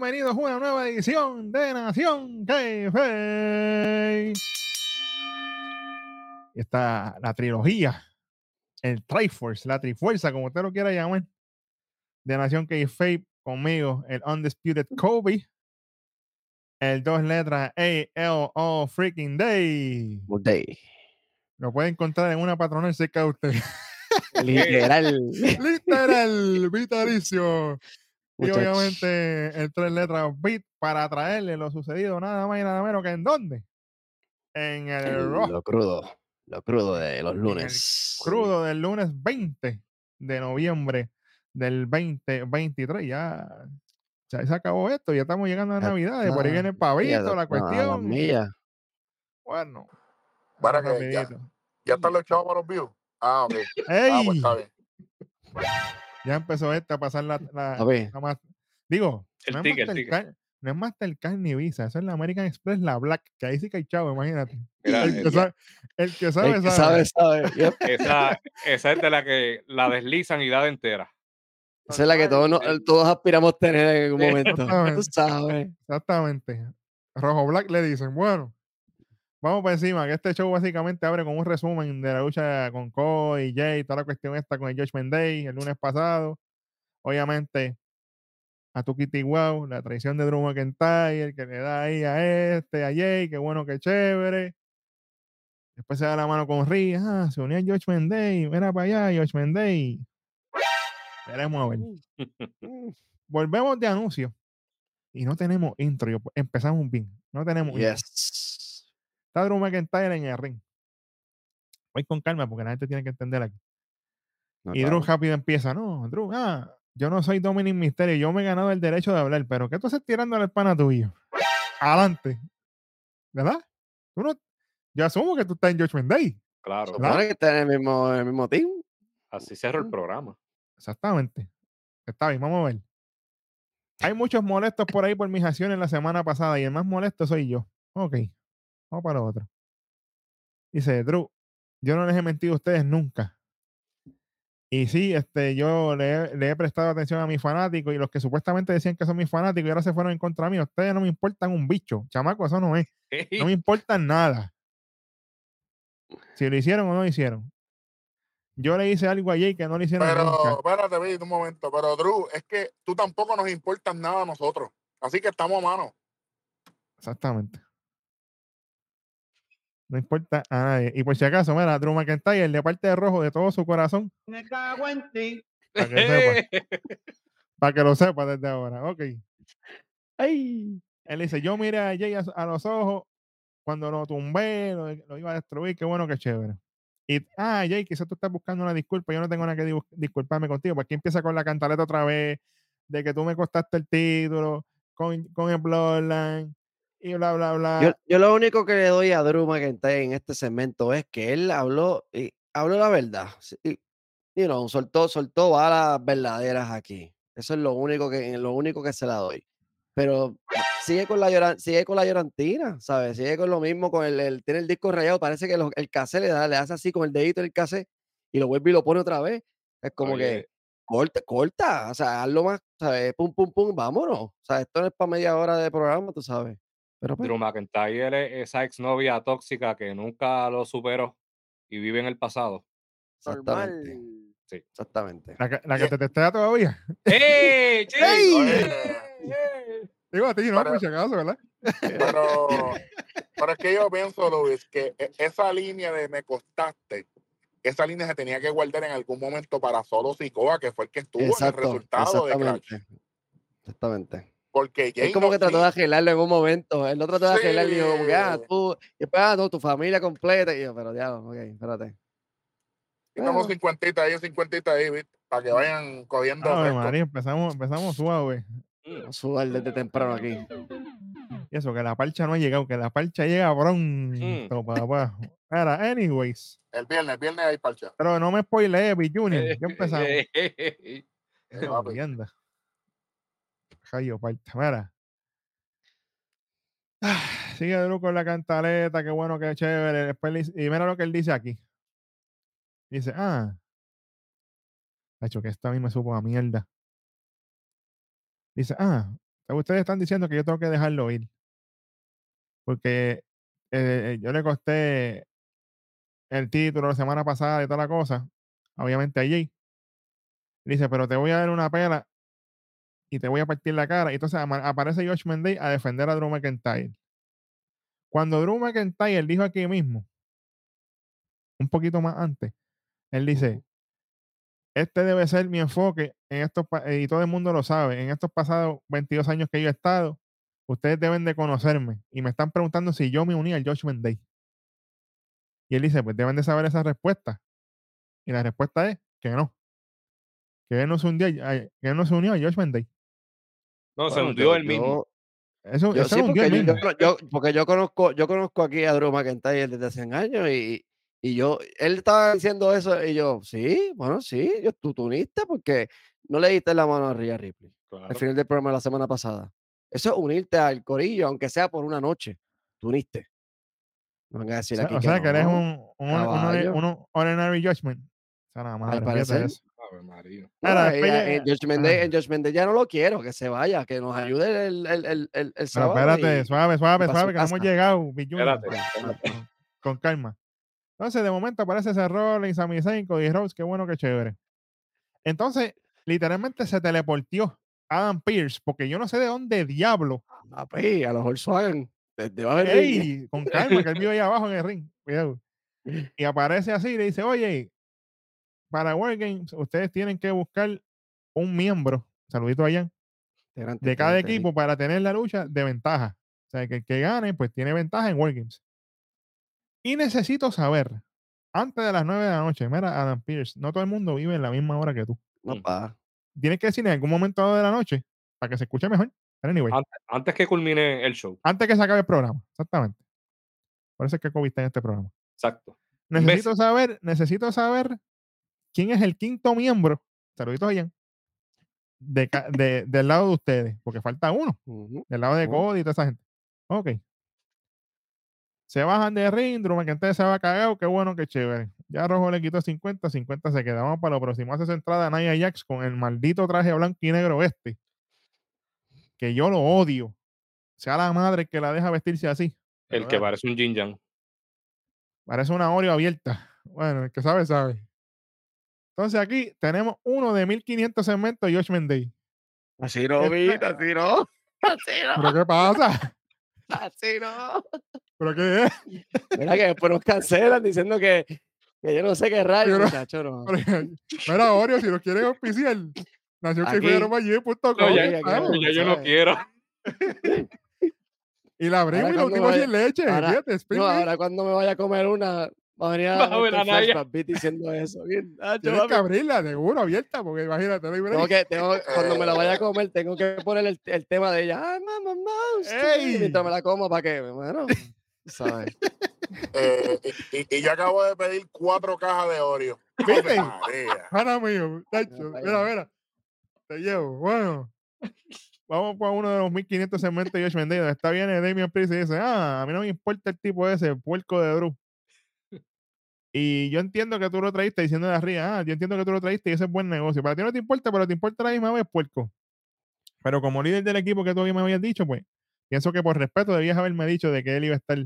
bienvenidos a una nueva edición de Nación K-Fe. Está la trilogía, el Triforce, la Trifuerza, como usted lo quiera llamar, de Nación K-Fe conmigo, el Undisputed Kobe, el dos letras A-L-O freaking Day. Good day. Lo puede encontrar en una patronal cerca de usted. Literal. Literal, vitalicio. Y obviamente el tres letras beat para traerle lo sucedido nada más y nada menos que en dónde? En el El- Raw Lo crudo. Lo crudo de los el lunes. crudo del lunes 20 de noviembre del 2023. Ya, ya se acabó esto, ya estamos llegando a Ya Navidad. y por ahí viene el Ya, pavito, la cuestión. millas. Bueno, Para que ya, ya están los chavos para los views. Ah, ok. Ah, ¡Ey! pues está bien. Ya empezó esta a pasar la, la, A ver, la más- Digo, El no es, ticket, el ticket. Mastercard, no es Mastercard ni Visa, eso es la American Express, la Black, que ahí sí que hay chavo, imagínate. Mira, el, que el- sabe, el que sabe, el que sabe. sabe, sabe. Yep. esa, esa es de la que la deslizan y da de entera. Esa es la que todos, nos- todos aspiramos tener en algún momento. Tú Exactamente. sabes. Exactamente. Rojo Black le dicen, bueno, vamos por encima, que este show básicamente abre con un resumen de la lucha con Cody, Jay, toda la cuestión esta con el Judgment Day el lunes pasado. Obviamente, a Tuki Wow, la traición de Drew McIntyre, que le da ahí a este, a Jay, qué bueno, qué chévere. Después se da la mano con Ri, ah, se unió el Judgment Day, mira para allá, Judgment Day. Veremos a ver. Volvemos de anuncio y no tenemos intro. Empezamos bien. No tenemos intro. Está Drew McIntyre en el ring. Voy con calma porque la gente tiene que entender aquí. No, y Drew claro. rápido empieza. No, Drew, ah, yo no soy Dominic Mysterio. Yo me he ganado el derecho de hablar, pero ¿qué tú haces tirando al pana tuyo? Adelante. ¿Verdad? Tú no- yo asumo que tú estás en Judgment Day. Claro. Supone que está en el mismo, el mismo team. Así cerró el programa. Exactamente. Está bien, vamos a ver. Hay muchos molestos por ahí por mis acciones la semana pasada y el más molesto soy yo. Ok, vamos para lo otro. Dice, Drew, yo no les he mentido a ustedes nunca. Y sí, este, yo le, he- le he prestado atención a mis fanáticos y los que supuestamente decían que son mis fanáticos y ahora se fueron en contra mí. Ustedes no me importan un bicho. Chamaco, eso no es. No me importan nada. Si lo hicieron o no lo hicieron. Yo le hice algo a Jay que no le hicieron Pero, nunca. espérate, un momento. Pero, Drew, es que tú tampoco nos importas nada a nosotros. Así que estamos a mano. Exactamente. No importa a nadie. Y por si acaso, mira, Drew McIntyre, de parte de rojo de todo su corazón, Me cago en ti. para que sepa, para que lo sepa desde ahora. Ok. Ay. Él dice, yo miré a Jay a, a los ojos cuando lo tumbé, lo, lo iba a destruir, qué bueno, qué chévere. Y, ah, Jay, quizás tú estás buscando una disculpa, yo no tengo nada que di- disculparme contigo, porque aquí empieza con la cantaleta otra vez, de que tú me costaste el título, con, con el Bloodline, y bla, bla, bla. Yo, yo lo único que le doy a Drew McIntyre en este segmento es que él habló, y habló la verdad. Y, you know, soltó, soltó balas verdaderas aquí. Eso es lo único que, lo único que se la doy. Pero sigue con la lloran, sigue con la llorantina, ¿sabes? Sigue con lo mismo, con el, el- tiene el disco rayado, parece que lo- el cassette le da, le hace así con el dedito el cassette y lo vuelve y lo pone otra vez. Es como que Oye, corta, corta, o sea, hazlo más, ¿sabes? Pum, pum, pum, vámonos. O sea, esto no es para media hora de programa, tú sabes. Pero pues, Drew McIntyre es esa exnovia tóxica que nunca lo superó y vive en el pasado. exactamente. Sí. Exactamente. La que, la que Yeah. te testea todavía. ¡Ey! Sí, Jay! oye, Digo a ti, no, Pero- por si acaso, ¿verdad? pero, pero es que yo pienso, Luis, que e- esa línea de me costaste, esa línea se tenía que guardar en algún momento para solo Sikoa, que fue el que estuvo en el resultado de Clash. exactamente. Porque Es como no- que trató sí, de arreglarlo en un momento. Él lo trató de arreglar y dijo, como que, ah, Sí. tú, y después, ah, no, tu familia completa. Y yo, pero ya, ok, espérate. Bueno. cincuentita ahí, cincuentita ahí, ¿viste? para que vayan cogiendo fresco. María, empezamos, empezamos suave. Mm. Vamos a sudar desde temprano aquí. Y eso, que la parcha no ha llegado, que la parcha llega pronto, papá. Era, anyways. El viernes, el viernes hay parcha. Pero no me spoileé, Big Junior. Ya empezamos. Eh, Rayo parcha. Mira. Ah, Sigue Drew con la cantaleta, qué bueno, qué chévere. Después y mira lo que él dice aquí. Dice, ah. Ha hecho que esto a mí me supo a mierda. Dice, ah, ustedes están diciendo que yo tengo que dejarlo ir. Porque eh, yo le costé el título la semana pasada y toda la cosa, obviamente allí. Dice, pero te voy a dar una pela y te voy a partir la cara. Y entonces aparece Josh Mendez a defender a Drew McIntyre. Cuando Drew McIntyre dijo aquí mismo, un poquito más antes, él dice, este debe ser mi enfoque en estos, pa- y todo el mundo lo sabe, en estos pasados 22 años que yo he estado, ustedes deben de conocerme y me están preguntando si yo me uní al Josh Day. Y él dice, pues deben de saber esa respuesta. Y la respuesta es que no. Que él no se, hundió, a- que él no se unió a Josh Day. No, se hundió él mismo. Eso, Yo eso sí, porque yo, yo- porque yo conozco, yo conozco aquí a Drew McIntyre desde hace años y, y yo, él estaba diciendo eso y yo, sí, bueno, sí, yo, tú, tú uniste porque no le diste la mano a Rhea Ripley Claro. al final del programa de la semana pasada. Eso es unirte al corillo, aunque sea por una noche. Tú uniste. No vengas a O decir sea, aquí o que sea, que eres un, un, un- un- ordinary judgment. O sea, nada más, Al parecer. eso. Ave María. Ahora, ah, en Judgment Day, ajá. en Judgment Day ya no lo quiero, que se vaya, que nos ayude el, el, el, el, el Pero sábado. espérate, y- suave, suave, suave, que no hemos llegado, Big Junior. Espérate. Con- Con calma. Entonces, de momento aparece ese Rollins, Sami Zayn, Cody Rhodes, qué bueno, qué chévere. Entonces, literalmente se teleportió Adam Pierce, porque yo no sé de dónde diablo. A los Volkswagen, desde abajo del ring. ¡Ey! Con calma, que él vive ahí abajo en el ring. Cuidado. Y aparece así y le dice, oye, para Wargames, ustedes tienen que buscar un miembro, saludito allá, de cada equipo para tener la lucha de ventaja. O sea, que el que gane, pues tiene ventaja en Wargames. Y necesito saber, antes de las 9 de la noche, mira, Adam Pierce, no todo el mundo vive en la misma hora que tú. No, pa. Tienes que decir en algún momento de la noche para que se escuche mejor. Pero anyway, Antes, antes que culmine el show. antes que se acabe el programa, exactamente. Por eso es que COVID está en este programa. Exacto. Necesito saber, necesito saber quién es el quinto miembro, saluditos allá, de, ca- de- del lado de ustedes, porque falta uno, del lado de. Cody y toda esa gente. Ok. Se bajan de ring, Drew McIntyre se va cagado, qué bueno, qué chévere. Ya Rojo le quitó 50, 50 se queda. Vamos para lo próximo. Hace su entrada Nia Jax con el maldito traje blanco y negro este. Que yo lo odio. Sea la madre que la deja vestirse así. El que parece un Jin Yang. Parece una Oreo abierta. Bueno, el que sabe, sabe. Entonces aquí tenemos uno de 1500 segmentos de Josh Day. Así no, Vita, así no. Así no, ¿Pero qué pasa? así no. ¿Pero qué es? Mira que después nos cancelan diciendo que, que yo no sé qué rayo, Pero- muchacho, no. Mira, Oreo, si nos quieren auspiciar, nació que Aquí. No, ya, ya, claro. ya yo no quiero. Y la abrimos y lo cuando último vaya- sin leche. ahora- fíjate, spring No, ahora cuando me vaya a comer una, va a venir a, a Naya. Diciendo eso. Bien, Tienes que abrirla, seguro, abierta, porque imagínate, no hay. Tengo que, tengo, cuando me la vaya a comer, tengo que poner el, el tema de ella. Ay, mamá, mamá, mientras me la como para que, bueno, ¿sabes? Eh, y, y- y yo acabo de pedir cuatro cajas de Oreo. ¿Viste? Pana mío, Nacho, Mira, mira, mira. Te llevo. Bueno, vamos para uno de los 1500 segmentos de Josh donde Está bien Damian Priest y dice: Ah, a mí no me importa el tipo ese, el puerco de Drew. Y yo entiendo que tú lo traíste diciendo de arriba, ah, yo entiendo que tú lo traíste y ese es buen negocio. Para ti no te importa, pero te importa la misma vez, puerco. Pero como líder del equipo que tú me habías dicho, pues, pienso que por respeto debías haberme dicho de que él iba a estar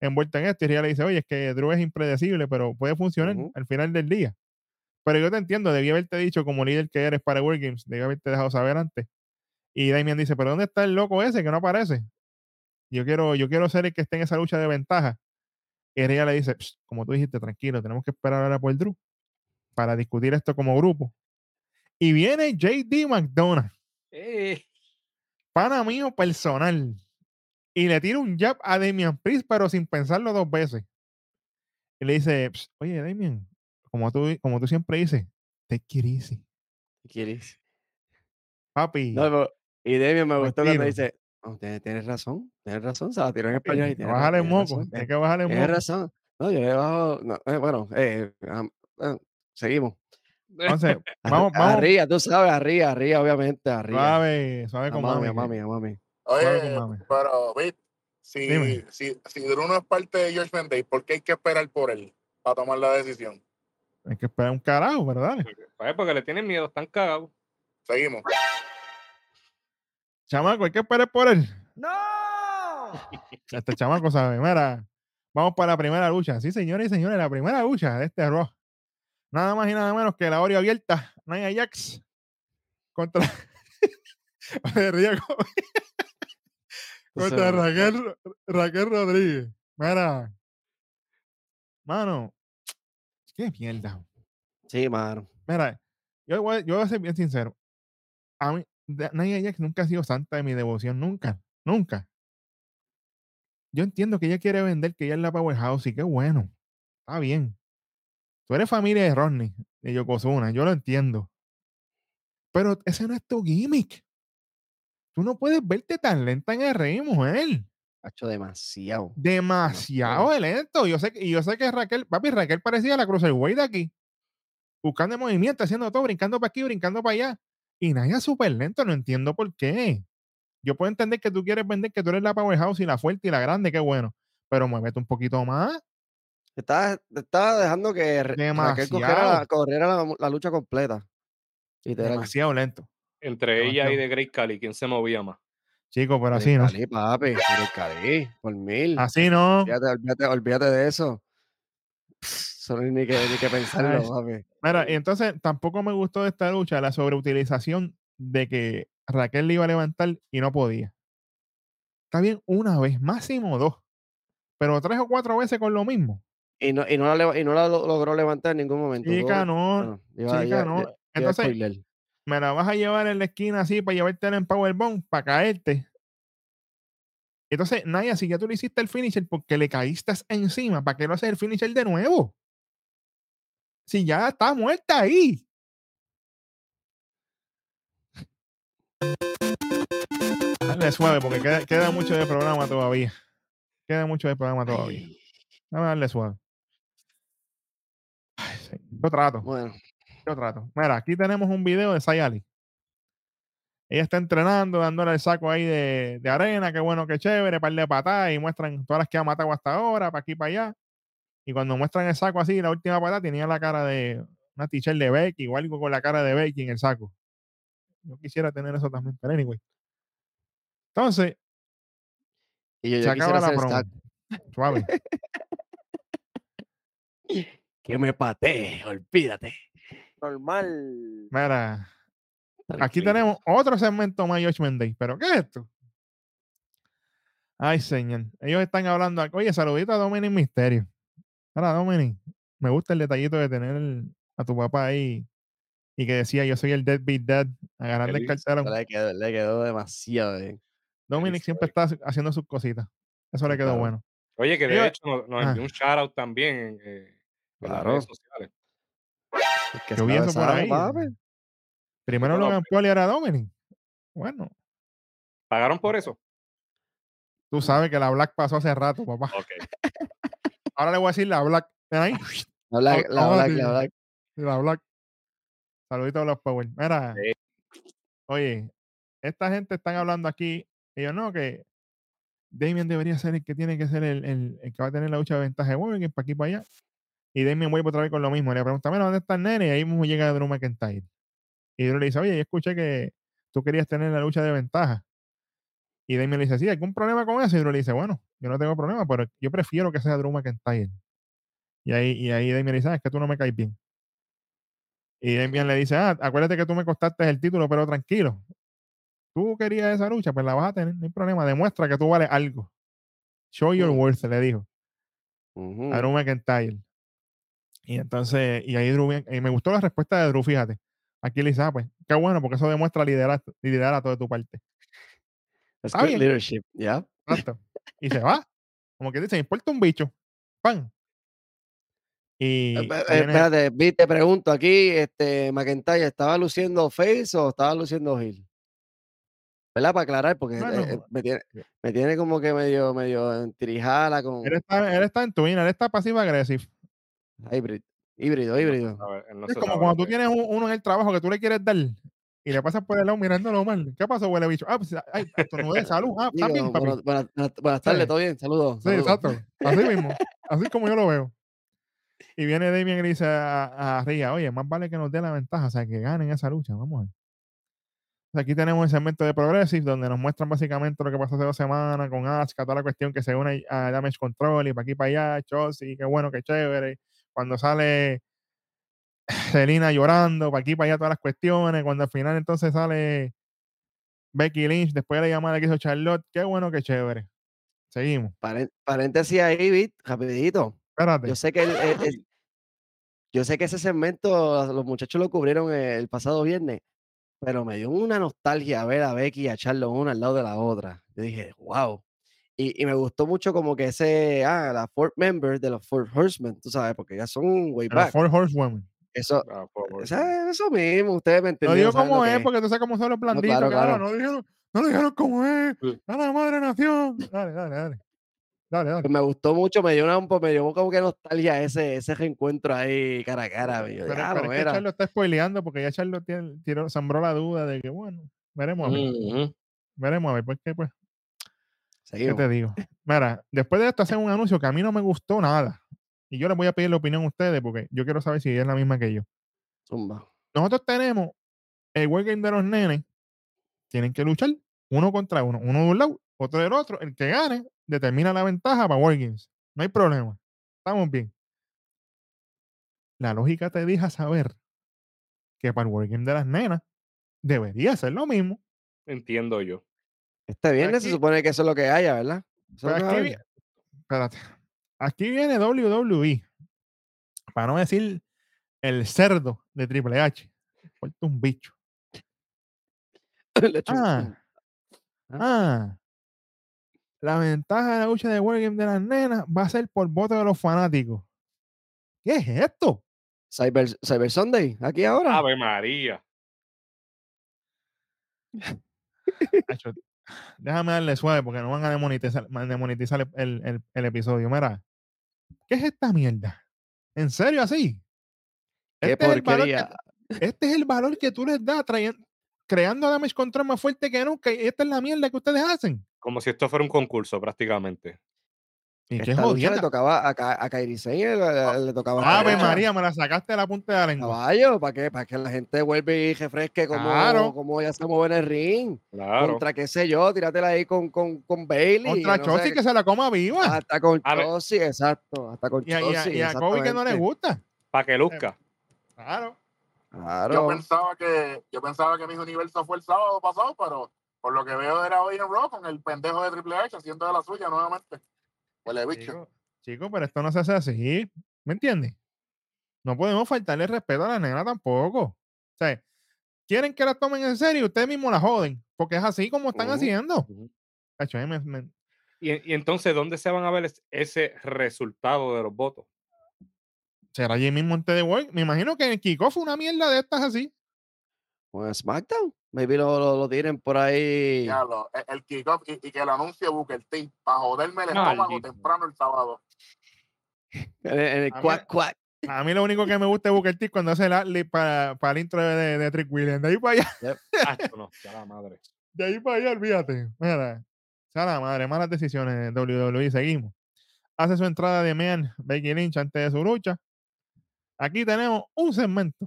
envuelto en esto. Y Ria le dice, oye, es que Drew es impredecible, pero puede funcionar al final del día. Pero yo te entiendo, debí haberte dicho como líder que eres para World Games, debí haberte dejado saber antes. Y Damian dice, pero ¿dónde está el loco ese que no aparece? Yo quiero, yo quiero ser el que esté en esa lucha de ventaja. Rhea le dice, "Psst, como tú dijiste, tranquilo, tenemos que esperar ahora por Drew para discutir esto como grupo. Y viene JD McDonald, Eh, pana mío personal, y le tira un jab a Damian Priest, pero sin pensarlo dos veces. Y le dice, "Psst, oye, Damian, como tú, como tú siempre dices, take it easy. ¿Qué quieres? Papi, No, y Demian me gustó cuando dice, "No, tienes, tienes razón, tienes razón, se la tiró en español y hay que tienes, el tienes moco, razón, hay que bajarle el tienes moco. razón. No, yo le bajo, no, eh, bueno, eh, eh, seguimos. Entonces, vamos, vamos, Arriba, tú sabes, arriba, arriba, obviamente, arriba. suave, suave A con mami, mami. mami, mami. Oye, mami. pero, Vic, si, Dime. si, si Drew no es parte de George Mendes, ¿por qué hay que esperar por él para tomar la decisión? Hay que esperar un carajo, ¿verdad? pues, porque le tienen miedo, están cagados. Seguimos. Chamaco, hay que esperar por él. ¡No! Este chamaco sabe. Mira, vamos para la primera lucha. Sí, señores y señores, la primera lucha de este Raw. Nada más y nada menos que la Oreo abierta, Nia Jax contra. Contra Raquel, Raquel Rodríguez. Mira, mano, qué mierda. Sí, mano. Mira, yo voy, yo voy a ser bien sincero. A mí, Nia Jax nunca ha sido santa de mi devoción, nunca, nunca. Yo entiendo que ella quiere vender, que ella es la powerhouse y qué bueno. Está bien. Tú eres familia de Rodney, de Yokozuna, yo lo entiendo. Pero ese no es tu gimmick. Tú no puedes verte tan lenta en el rey, mujer. Ha hecho demasiado. Demasiado lento. Yo sé, que- y yo sé que Raquel, papi, Raquel parecía la Cruiserweight de aquí. Buscando movimiento, haciendo todo, brincando para aquí, brincando para allá. Y Naya súper lento, no entiendo por qué. Yo puedo entender que tú quieres vender que tú eres la powerhouse y la fuerte y la grande, qué bueno. Pero muévete un poquito más. Estaba, estaba dejando que Ra- Raquel cogiera la, Demasiado. corriera la, la lucha completa. Literal. Demasiado lento. Entre ella y de Great Cali, ¿quién se movía más? Chico, pero así no. Cali, papi, Cali, por mil. Así no. Olvídate, olvídate, olvídate de eso. Eso no hay ni que, ni que pensarlo, papi. Mira, y entonces tampoco me gustó de esta lucha la sobreutilización de que Raquel le iba a levantar y no podía. Está bien una vez, máximo dos. Pero tres o cuatro veces con lo mismo. Y no, y no la, y no la lo- logró levantar en ningún momento. Chica, no. bueno, iba- chica, iba- no. iba- Entonces, me la vas a llevar en la esquina así para llevarte en Powerbomb, para caerte. Entonces, Naya, si ya tú le hiciste el finisher porque le caíste encima, ¿para qué no haces el finisher de nuevo? Si ya está muerta ahí. Dale suave, porque queda, queda mucho de programa todavía. Queda mucho de programa todavía. Dame darle suave. Ay, sí. Yo trato. Bueno, Yo trato. Mira, aquí tenemos un video de Sayali. Ella está entrenando, dándole el saco ahí de, de arena, qué bueno, qué chévere, par de patadas y muestran todas las que ha matado hasta ahora, para aquí, para allá. Y cuando muestran el saco así, la última patada tenía la cara de una t-shirt de Becky o algo con la cara de Becky en el saco. Yo quisiera tener eso también, pero anyway. Entonces, y yo, se yo acaba quisiera la promo. Suave. que me patee, olvídate. Normal. Mira, aquí tenemos otro segmento más Judgment Day. ¿Pero qué es esto? Ay, señor. Ellos están hablando. aquí. Oye, saludito a Dominic Misterio. Hola, Dominic. Me gusta el detallito de tener el- a tu papá ahí y que decía yo soy el deadbeat dad agarrando el Feliz. cartelón. Le quedó, le quedó demasiado bien. Dominic Feliz siempre está haciendo sus cositas. Eso le quedó claro. bueno. Oye, que de hecho nos, nos envió un shout out también en, eh, en las Claro. redes sociales. El que Yo vi eso por ahí. papi. Primero Logan Paul y ahora Dominic. Bueno, ¿Pagaron por eso? tú sabes que la Black pasó hace rato, papá. Ok. Ahora le voy a decir la Black. ¿Ven ahí? La Black, la Black, la Black. La Black. Saluditos a los Power. Mira, Sí. oye, esta gente están hablando aquí. Ellos no, que Damien debería ser el que tiene que ser el, el- el que va a tener la lucha de ventaja de es para aquí para allá. Y Damien vuelve otra vez con lo mismo. Le pregunta, mira, ¿dónde está el nene? Y ahí mismo llega Drew McIntyre. Y Drew le dice, oye, yo escuché que tú querías tener la lucha de ventaja. Y Damien le dice, sí, ¿algún problema con eso? Y Drew le dice, bueno, yo no tengo problema, pero yo prefiero que sea Drew McIntyre. Y ahí, y ahí Damien le dice, ah, es que tú no me caes bien. Y Damien le dice, ah, acuérdate que tú me costaste el título, pero tranquilo. Tú querías esa lucha, pues la vas a tener, no hay problema. Demuestra que tú vales algo. Show your worth, le dijo a Drew McIntyre. Y entonces, y ahí Drew, bien- y me gustó la respuesta de Drew, fíjate. Aquí le dice, ah, pues, qué bueno, porque eso demuestra liderar, liderato de tu parte. That's good leadership, ¿ya? Exacto. Y se va. Como que dice, me importa un bicho. ¡Pam! Y Eh, eh, viene- Espérate, vi, te pregunto aquí, este, McIntyre, ¿estaba luciendo face o estaba luciendo heel? ¿Verdad? Para aclarar, porque eh, eh, me, tiene, me tiene como que medio, medio entrijada con él, está, él está en Twin, él está pasivo agresivo. híbrido, híbrido. Ver, no es como cuando tú tienes un- uno en el trabajo que tú le quieres dar y le pasas por el lado mirándolo mal. ¿Qué pasó, huele bicho? Ah, pues, ay, estornudé, salud. Ah, Digo, también, papi. buenas, buenas- tardes. ¿todo bien? Saludos. Sí, exacto. Así mismo. Así como yo lo veo. Y viene Damien y le dice a, a Ria, oye, más vale que nos dé la ventaja, o sea, que ganen esa lucha. Vamos a ver. Aquí tenemos el segmento de Progressive, donde nos muestran básicamente lo que pasó hace dos semanas con Asuka, toda la cuestión que se une a Damage Control y para aquí para allá, Chelsea, qué bueno, qué chévere. Cuando sale Selina llorando, para aquí para allá, todas las cuestiones. Cuando al final entonces sale Becky Lynch, después de la llamada que hizo Charlotte, qué bueno, qué chévere. Seguimos. Paréntesis ahí, Bit, rapidito. Espérate. Yo sé que el- el- el- yo sé que ese segmento los muchachos lo cubrieron el pasado viernes, pero me dio una nostalgia ver a Becky y a Charlo una al lado de la otra. Yo dije, wow. Y, y me gustó mucho como que ese, ah, la fourth member de los Four Horsemen, tú sabes, porque ya son way back. Horsewomen. Eso, Ah, eso mismo, ustedes me No entendieron. digo saben lo cómo es, porque tú sabes cómo son los blanditos, claro, cabrón. claro. No dijeron, no lo dijeron cómo es. A la madre nación. Dale, dale, dale. Dale, dale. Pues me gustó mucho, me dio, una, un po- me dio como que nostalgia ese, ese reencuentro ahí cara a cara. Pero, "Diablo, pero es que mira". Charlo está spoileando porque ya Charlo tiene, tiró, sembró la duda de que, bueno, veremos a ver. Veremos a ver, porque pues, ¿qué Seguimos. te digo? Mira, después de esto hacen un anuncio que a mí no me gustó nada. Y yo les voy a pedir la opinión a ustedes porque yo quiero saber si es la misma que yo. Zumba. Nosotros tenemos el World Game de los nenes. Tienen que luchar uno contra uno. Uno de un lado, otro del otro. El que gane determina la ventaja para World Games. No hay problema. Estamos bien. La lógica te deja saber que para el World Game de las nenas debería ser lo mismo. Entiendo yo. Este viernes se supone que eso es lo que haya, ¿verdad? Eso a aquí, espérate. Aquí viene WWE. Para no decir el cerdo de Triple H. Falta un bicho. Un- Ah, ah. La ventaja de la lucha de World Game de las nenas va a ser por voto de los fanáticos. ¿Qué es esto? Cyber, Cyber Sunday, aquí ahora. Ave María. Déjame darle suave porque no van a demonetizar, el- el episodio. Mira, ¿qué es esta mierda? ¿En serio así? Este es, el valor que, este es el valor que tú les das trayendo, creando damage control más fuerte que nunca. Y esta es la mierda que ustedes hacen. Como si esto fuera un concurso prácticamente. ¿Y qué Esta lucha le tocaba a, Ka- a Kairi Sane, le, le- le tocaba esta Ave lucha. María, me la sacaste de la punta de la lengua. Caballo, ¿para qué? Para que la gente vuelva y refresque como, Claro. como ya se mueve en el ring. Claro. Contra, qué sé yo, tíratela ahí con, con, con Bailey. Contra no Chossi que se la coma viva. Hasta con A. Chossi, exacto. Hasta con y a, y a- Chossi, y a Kobe que no le gusta. Para que luzca. Claro. Yo Claro. pensaba que yo pensaba que mis universo fue el sábado pasado, pero por lo que veo era hoy en Raw con el pendejo de Triple H haciendo de la suya nuevamente. Huele bicho. Chico, chico, pero esto no se hace así. ¿Me entiendes? No podemos faltarle respeto a la nena tampoco. O sea, quieren que la tomen en serio y ustedes mismos la joden. Porque es así como están haciendo. Cacho, me- me- Y, y entonces, ¿dónde se van a ver es- ese resultado de los votos? será allí mismo en TD World. Me imagino que el kickoff fue una mierda de estas así. Con SmackDown. Maybe lo, lo, lo tiren por ahí. Diablo, el, el kickoff y, y que lo anuncie Booker T para joderme el estómago temprano el sábado. En el, el cuac, cuac. A mí lo único que me gusta es Booker T cuando hace el atlet para, para el intro de, de, Trick Williams. De ahí para allá, Acho, no, ya la madre. de ahí para allá, olvídate. Mira, sea la madre, malas decisiones de WWE. Seguimos. Hace su entrada de Man Becky Lynch antes de su lucha. Aquí tenemos un segmento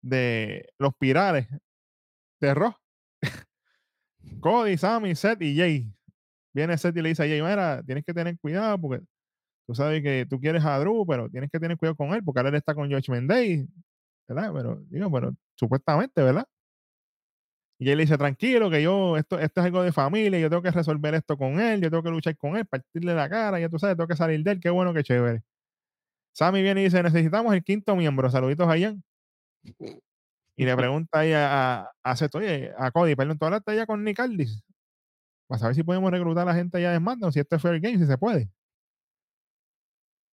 de los pirales de. Cody, Sammy, Seth y Jay. Viene Seth y le dice a Jay, mira, tienes que tener cuidado porque tú sabes que tú quieres a Drew, pero tienes que tener cuidado con él porque ahora él está con George Mendey, ¿verdad? Pero, digo, pero supuestamente, ¿verdad? Y Jay le dice, tranquilo, que yo, esto, esto es algo de familia, yo tengo que resolver esto con él, yo tengo que luchar con él, partirle la cara, ya tú sabes, tengo que salir de él, qué bueno, qué chévere. Sammy viene y dice, necesitamos el quinto miembro, saluditos a Ian. Y le pregunta ahí a, a, a Seth, oye, a Cody, perdón, ¿tú hablaste ya con Nick Aldis? Para saber si podemos reclutar a la gente allá de SmackDown, si esto es Fair Game, si se puede.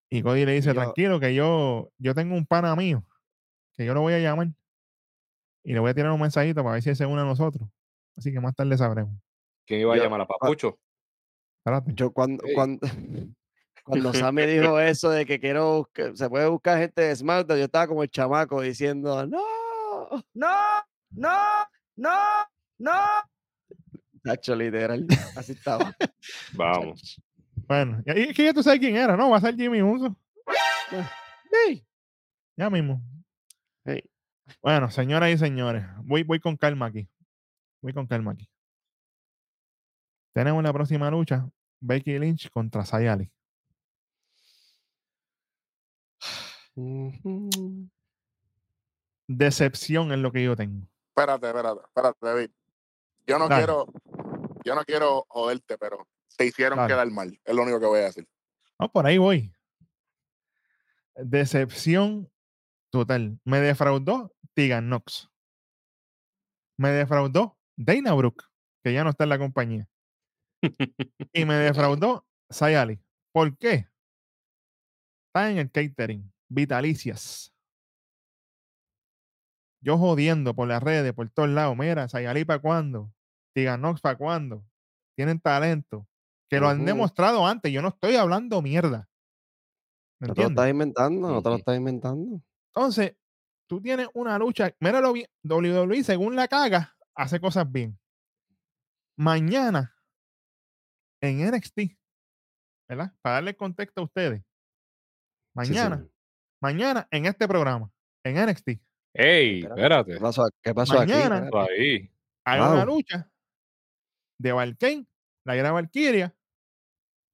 Y Cody le dice, yo- tranquilo, que yo, yo tengo un pana mío, que yo lo voy a llamar. Y le voy a tirar un mensajito para ver si él se une a nosotros. Así que más tarde sabremos. ¿Quién iba a Yo- llamar a Papucho? Espérate. Yo cuando, cuando, cuando Sammy dijo eso de que quiero buscar- se puede buscar gente de SmackDown, yo estaba como el chamaco diciendo, no, no, no, no, no. Tacho, literal, así estaba. Vamos. Bueno, y es que ya tú sabes quién era, ¿no? Va a ser Jimmy Uso. Ey, Ya mismo. ey. Bueno, señoras y señores, voy, voy con calma aquí. Voy con calma aquí. Tenemos la próxima lucha. Becky Lynch contra Sayali. Decepción es lo que yo tengo. Espérate, espérate, espérate, David. Yo no Dale. quiero, yo no quiero joderte, pero se hicieron Dale. quedar mal. Es lo único que voy a decir. No, por ahí voy. Decepción total. Me defraudó Tegan Knox. Me defraudó Dana Brooke, que ya no está en la compañía. Y me defraudó Sayali. ¿Por qué? Está en el catering. Vitalicias. Yo jodiendo por las redes, por todos lados. Mira, Sayali para cuándo. Tegan Knox para cuándo. Tienen talento. Que lo han demostrado antes. Yo no estoy hablando mierda. ¿Me No te lo estás inventando, no te lo estás inventando. Entonces, tú tienes una lucha. Bien. WWE, según la caga, hace cosas bien. Mañana en NXT, ¿verdad? Para darle contexto a ustedes. Sí, Mañana, mañana en este programa, en NXT, ey, Espérate, espérate. ¿Qué pasó, qué pasó aquí? Mañana. Espérate. Por ahí. hay una Wow. lucha de Valkane, la era Valkyria,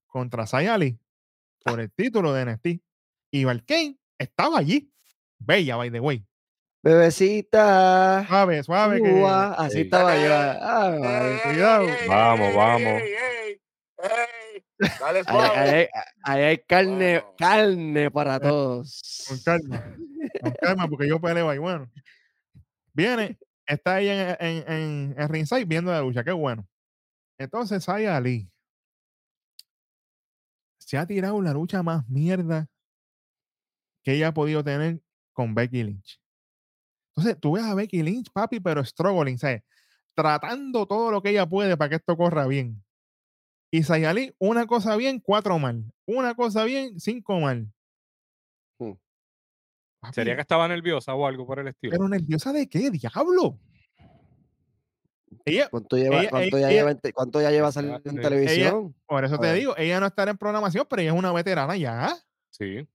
contra Sayali por el título de NXT. Y Valkane estaba allí. Bella, by the way. Bebecita. Suave, suave. que- así Ey. estaba yo. Ey, Ah, cuidado. ey, Vamos, ey, vamos. ey, ey, ey. Dale Ahí, suave. ahí hay- ahí hay carne, Bueno. carne para Eh, todos. Con calma. Con calma, porque yo peleo ahí. Bueno, viene, está ahí en, en, en, ringside viendo la lucha. Qué bueno. Entonces, Saya Ali se ha tirado la lucha más mierda que ella ha podido tener con Becky Lynch. Entonces, tú ves a Becky Lynch, papi, pero struggling, ¿sabes? Tratando todo lo que ella puede para que esto corra bien. Y Saya Ali, una cosa bien, cuatro mal. Una cosa bien, cinco mal. Papi, ¿Sería que estaba nerviosa o algo por el estilo? Pero nerviosa de qué, diablo. Ella, ¿Cuánto, lleva, ella- cuánto, ella- ya lleva cuánto ya lleva saliendo en ella- televisión? por eso te digo, ella no estará en programación, pero ella es una veterana ya. Sí.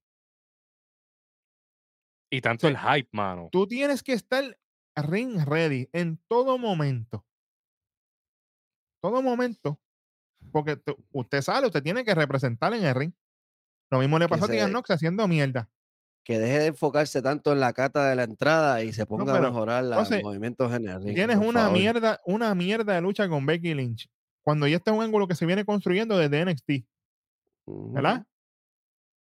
Y tanto el hype, mano. Tú tienes que estar ring ready en todo momento. Todo momento. Porque usted sale, usted tiene que representar en el ring. Lo mismo le pasó a Tegan Knox haciendo mierda. Que deje de enfocarse tanto en la cata de la entrada y se ponga pero, a mejorar los movimientos ring, Tienes una favor. mierda, una mierda de lucha con Becky Lynch. Cuando ya este es un ángulo que se viene construyendo desde NXT. ¿verdad?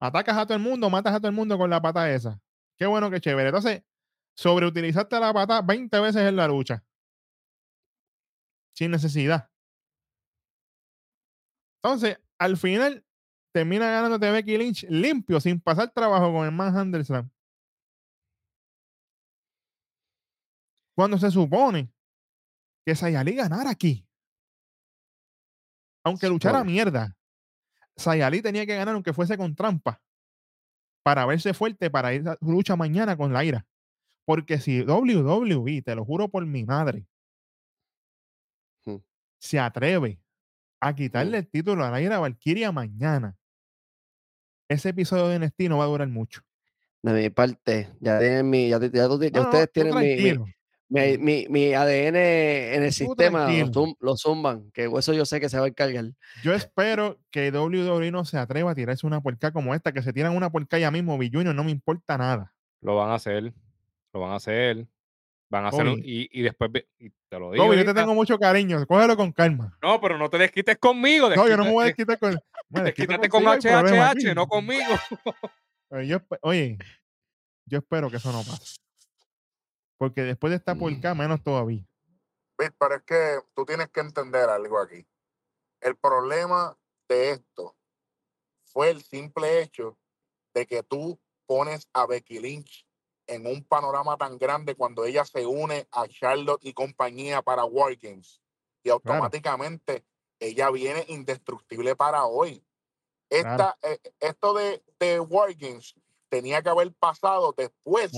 Atacas a todo el mundo, matas a todo el mundo con la pata esa. Qué bueno, qué chévere. Entonces, sobreutilizaste la pata 20 veces en la lucha. Sin necesidad. Entonces, al final, termina ganándote Becky Lynch limpio, sin pasar trabajo con el Manhandle Slam. Cuando se supone que Sayali ganara aquí. Aunque luchara mierda. Sayali tenía que ganar aunque fuese con trampa. Para verse fuerte para ir a su lucha mañana con la ira. Porque si WWE, te lo juro por mi madre, Hmm. se atreve a quitarle Hmm. el título a la ira Valkyria mañana, ese episodio de NXT no va a durar mucho. De mi parte, ya tienen mi, ya, ya ya No, ustedes tienen mi, mi, mi, mi- mi ADN en el Tú sistema, lo, zumban, que eso yo sé que se va a encargar. Yo espero que WWE no se atreva a tirarse una puerca como esta, que se tiran una puerca ya mismo, Bill Junior, no me importa nada. Lo van a hacer. Lo van a hacer. Van a hacer un- y, y después y te lo digo. Kobe, yo te ahorita. tengo mucho cariño, cógelo con calma. No, pero no te desquites conmigo. No, yo no me voy a des- desquitar con. Desquítate con HHH, no conmigo. Yo oye, yo espero que eso no pase. Porque después de esta Mm. puerca, menos todavía. Pero es que tú tienes que entender algo aquí. El problema de esto fue el simple hecho de que tú pones a Becky Lynch en un panorama tan grande cuando ella se une a Charlotte y compañía para War Games. Y automáticamente ella viene indestructible para hoy. Esta, eh, esto de, de War Games tenía que haber pasado después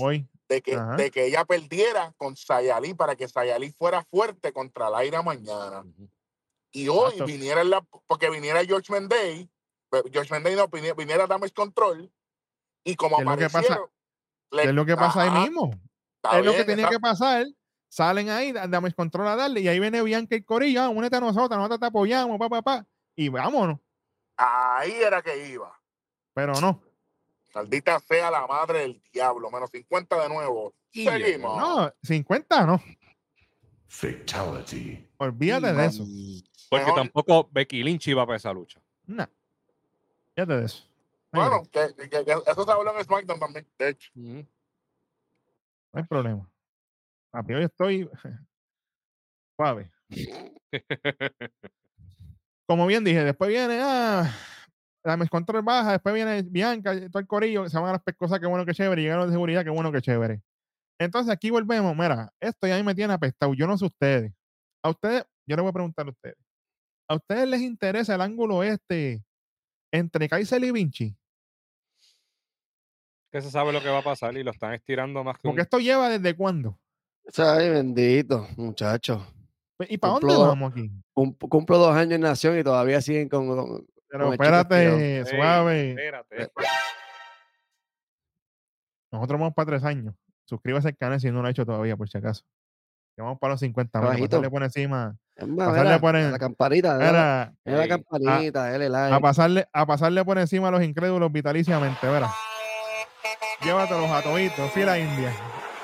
de que, Ajá. de que ella perdiera con Sayali para que Sayali fuera fuerte contra Laira mañana. Y hoy Exacto. viniera la, porque viniera George Mendey, eh, George Mendey no, viniera, viniera Damage Control, y como ¿Qué es lo que pasa? aparecieron. le- ¿qué es lo que pasa ahí mismo? es lo que tenía está- que pasar Salen ahí, da- Damage Control a darle, y ahí viene Bianca y Corillo, ah, únete a nosotros, nosotros te apoyamos, pa, pa, pa, y vámonos. Ahí era que iba. Pero no, Maldita sea la madre del diablo. Menos 50 de nuevo. Y Seguimos. no, 50 no, Fatality. olvídate de eso. Porque Mejor- tampoco Becky Lynch iba para esa lucha. No, olvídate de eso. Bueno, que, que- que eso se habló en SmackDown también. De hecho, No hay problema. Papi, hoy estoy suave. Como bien dije, después viene, ah, la mis control baja, después viene Bianca, todo el corillo, se van a las pescosas, qué bueno que chévere, y llegaron de seguridad, qué bueno que chévere. Entonces aquí volvemos, mira, esto ya a me tiene apestado, yo no sé ustedes. A ustedes, yo les voy a preguntar a ustedes. ¿A ustedes les interesa el ángulo este entre Kaiser y Vinci? Que se sabe lo que va a pasar y lo están estirando más que un... Porque esto lleva desde cuándo. Ay, bendito, muchacho. ¿Y para dónde vamos aquí? Cum- Cumplo dos años en Nación y todavía siguen con. con- Pero con espérate, suave. espérate. Nosotros vamos para tres años. Suscríbase al canal si no lo ha hecho todavía, por si acaso. Que vamos para los 50 mil. Abajito. Pasarle por encima. Más, Pasarle por la campanita, Era, la campanita, a, like. pasarle, a pasarle por encima a los incrédulos vitaliciamente, verá. Llévatelos a toditos, fila india.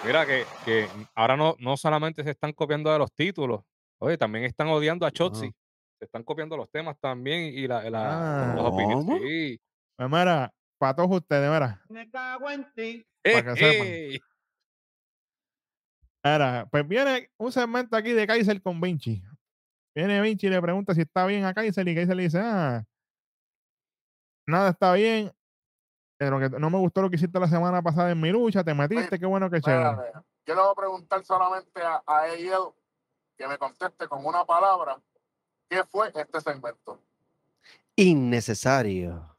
Mira que, que ahora no, no solamente se están copiando de los títulos, oye, también están odiando a Chotzi. Se están copiando los temas también y la, la- Ah. las opiniones. Sí. Pues mira, para todos ustedes, verá. Para que sepan. Ey, Mira, pues viene un segmento aquí de Kaiser con Vinci. Viene Vinci y le pregunta si está bien a Kaiser y Kaiser le dice, ah, nada está bien. Pero que no me gustó lo que hiciste la semana pasada en mi lucha, te metiste, qué bueno que chévere. yo le voy a preguntar solamente a, a él que me conteste con una palabra. ¿Qué fue este segmento? Innecesario,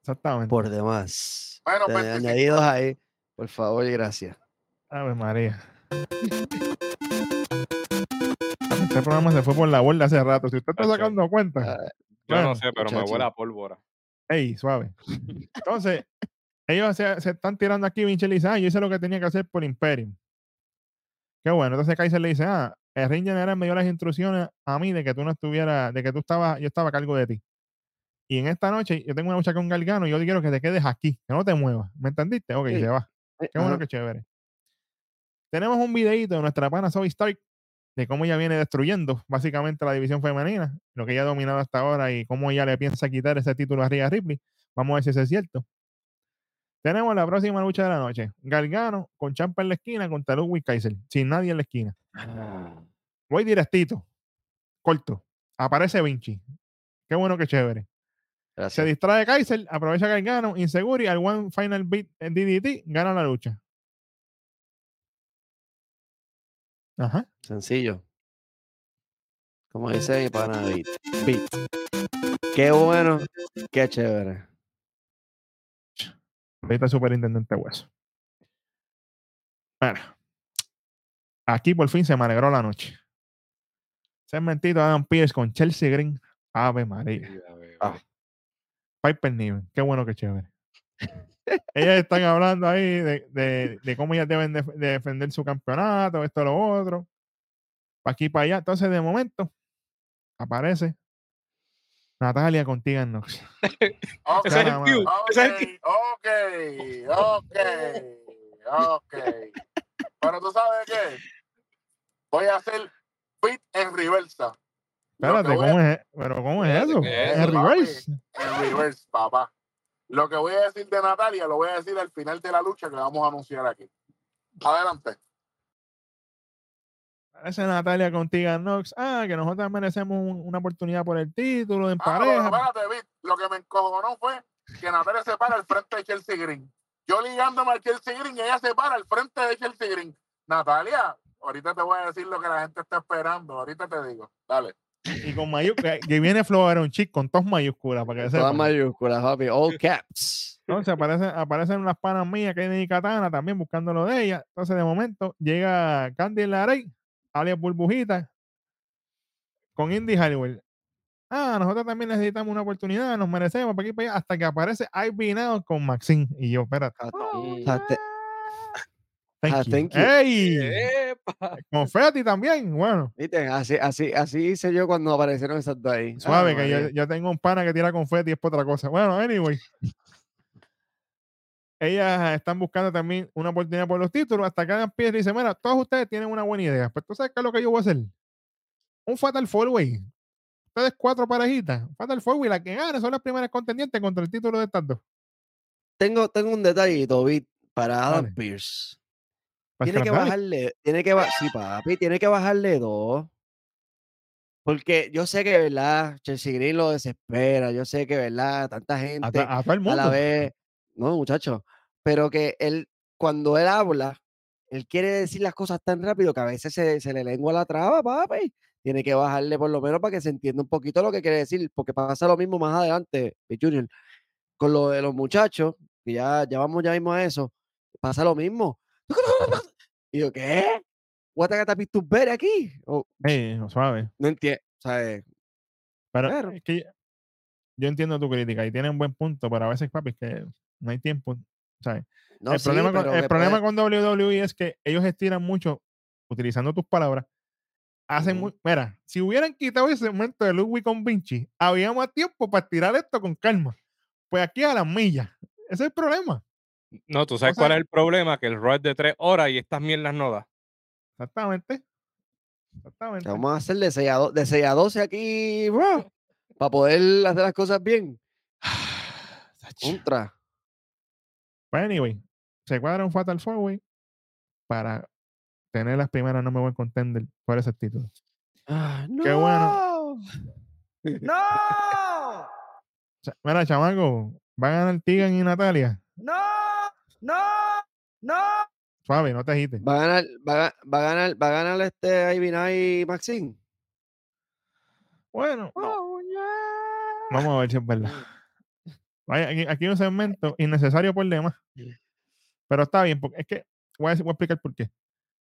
Exactamente. por demás. Bueno, 25. añadidos ahí, por favor y gracias. Ave María. Este programa se fue por la borda hace rato. Si usted está sacando cuenta, Ah, Yo Bueno, no sé, pero me huele a pólvora. Ey, suave. Entonces, ellos se, se están tirando aquí. Vinci le dice, ah, yo hice lo que tenía que hacer por Imperium. Qué bueno. Entonces Kaiser le dice, ah, el Ring General me dio las instrucciones a mí de que tú no estuvieras, de que tú estabas, yo estaba a cargo de ti. Y en esta noche yo tengo una lucha con Gargano y yo quiero que te quedes aquí, que no te muevas. ¿Me entendiste? Ok, Sí. se va. eh, Qué bueno, ajá. qué chévere. Tenemos un videito de nuestra pana Zoe Stark de cómo ella viene destruyendo básicamente la división femenina, lo que ella ha dominado hasta ahora y cómo ella le piensa quitar ese título a Rhea Ripley. Vamos a ver si eso es cierto. Tenemos la próxima lucha de la noche. Gargano con Champa en la esquina contra Ludwig Kaiser, sin nadie en la esquina. Ah, Voy directito, corto. Aparece Vinci. Qué bueno, qué chévere. Se distrae Kaiser, aprovecha Gargano, Inseguri, al One Final Beat en DDT, gana la lucha. Ajá. Sencillo. Como dice mi pana Beat. Beat. Qué bueno, qué chévere. Ahorita el superintendente Hueso. Bueno. Aquí por fin se me alegró la noche. Segmentito de Adam Pierce con Chelsea Green. Ave María. Bebé. Ah. Piper Niven. Qué bueno que chévere. Ellas están hablando ahí de, de- de cómo ellas deben de, de defender su campeonato, esto, lo otro. Pa' aquí, para allá. Entonces, de momento, aparece Natalia con Tegan Knox. Ok, Ese es el Caramba. cue, ese es el cue. ok, ok, ok. Pero tú sabes qué? Voy a hacer beat en reversa. Espérate, ¿cómo es? ¿Pero cómo es eso? ¿qué es En reverse. En reverse, papá. Lo que voy a decir de Natalia lo voy a decir al final de la lucha que vamos a anunciar aquí. Adelante. Parece Natalia con Knox. Ah, que nosotros merecemos un- una oportunidad por el título en Ah, pareja. pero espérate, Vic, Lo que me encojonó fue que Natalia se para al frente de Chelsea Green. Yo ligándome al Chelsea Green y ella se para al frente de Chelsea Green. Natalia, ahorita te voy a decir lo que la gente está esperando. Ahorita te digo. Dale. Y con mayúsculas. que viene Flow un chico con dos mayúsculas para que Todas mayúsculas, papi. All caps. Entonces aparecen, aparecen unas panas mías que hay Katana también buscando lo de ella. Entonces, de momento, llega Candy Larey, alias Burbujita, con Indy Halliwell. Ah, nosotros también necesitamos una oportunidad, nos merecemos para aquí para allá, hasta que aparece Ivy Now con Maxine. Y yo, espérate. Te- Thank Ah, you. thank you. ¡Ey! Confetti también, bueno. ¿Viste? Así, así, así hice yo cuando aparecieron esas dos ahí. Suave, Ave que yo, yo tengo un pana que tira confeti y es por otra cosa. Bueno, anyway. Ellas están buscando también una oportunidad por los títulos. Hasta que hagan pie y dicen, mira, todos ustedes tienen una buena idea. Pues tú sabes qué es lo que yo voy a hacer. Un Fatal Four Way. Ustedes cuatro parejitas. Fatal Four Way, la que gane son las primeras contendientes contra el título de estas dos. Tengo, tengo un detallito, Vic, para Adam Dale. Pierce. Tiene que bajarle, tiene que bajar, sí, papi, tiene que bajarle dos. Porque yo sé que, ¿verdad? Chelsea Green lo desespera. Yo sé que, ¿verdad? Tanta A, gente a todo el a mundo. la vez. No, muchacho. Pero que él, cuando él habla, él quiere decir las cosas tan rápido que a veces se, se le lengua la traba, papi. Tiene que bajarle por lo menos para que se entienda un poquito lo que quiere decir, porque pasa lo mismo más adelante, Junior, con lo de los muchachos, que ya, ya vamos ya mismo a eso, pasa lo mismo. Y yo, ¿qué? ¿What aquí? O, Ey, suave. no entiendo. Eh, Pero es que yo entiendo tu crítica y tiene un buen punto, pero a veces, papi, es que no hay tiempo. ¿sabes? no, el sí, problema, con, pero el que problema puede- con WWE es que ellos estiran mucho, utilizando tus palabras. Hacen Mira, si hubieran quitado ese momento de Ludwig con Vinci, había más tiempo para tirar esto con calma. Pues aquí a las millas. Ese es el problema. No, tú sabes sea- cuál es el problema, que el Raw es de tres horas y estas mierdas no da. Exactamente. Exactamente. vamos a hacer de 6 a, do- de 6 a 12 aquí, para poder hacer las cosas bien. Contra. Pues anyway, se cuadra un Fatal Four Way para tener las primeras no me voy a contender por ese título. Ah, Qué bueno. ¡No! Mira, chamaco, van a ganar Tigan y Natalia. ¡No! ¡No! ¡No! Suave, no te agites. Va a ganar, va, a va a ganar, va a ganar este Ivy y Maxine. Bueno, Oh, vamos a ver si es verdad. Vaya, aquí, aquí hay un segmento innecesario por demás. Pero está bien, porque es que voy a, decir- voy a explicar por qué.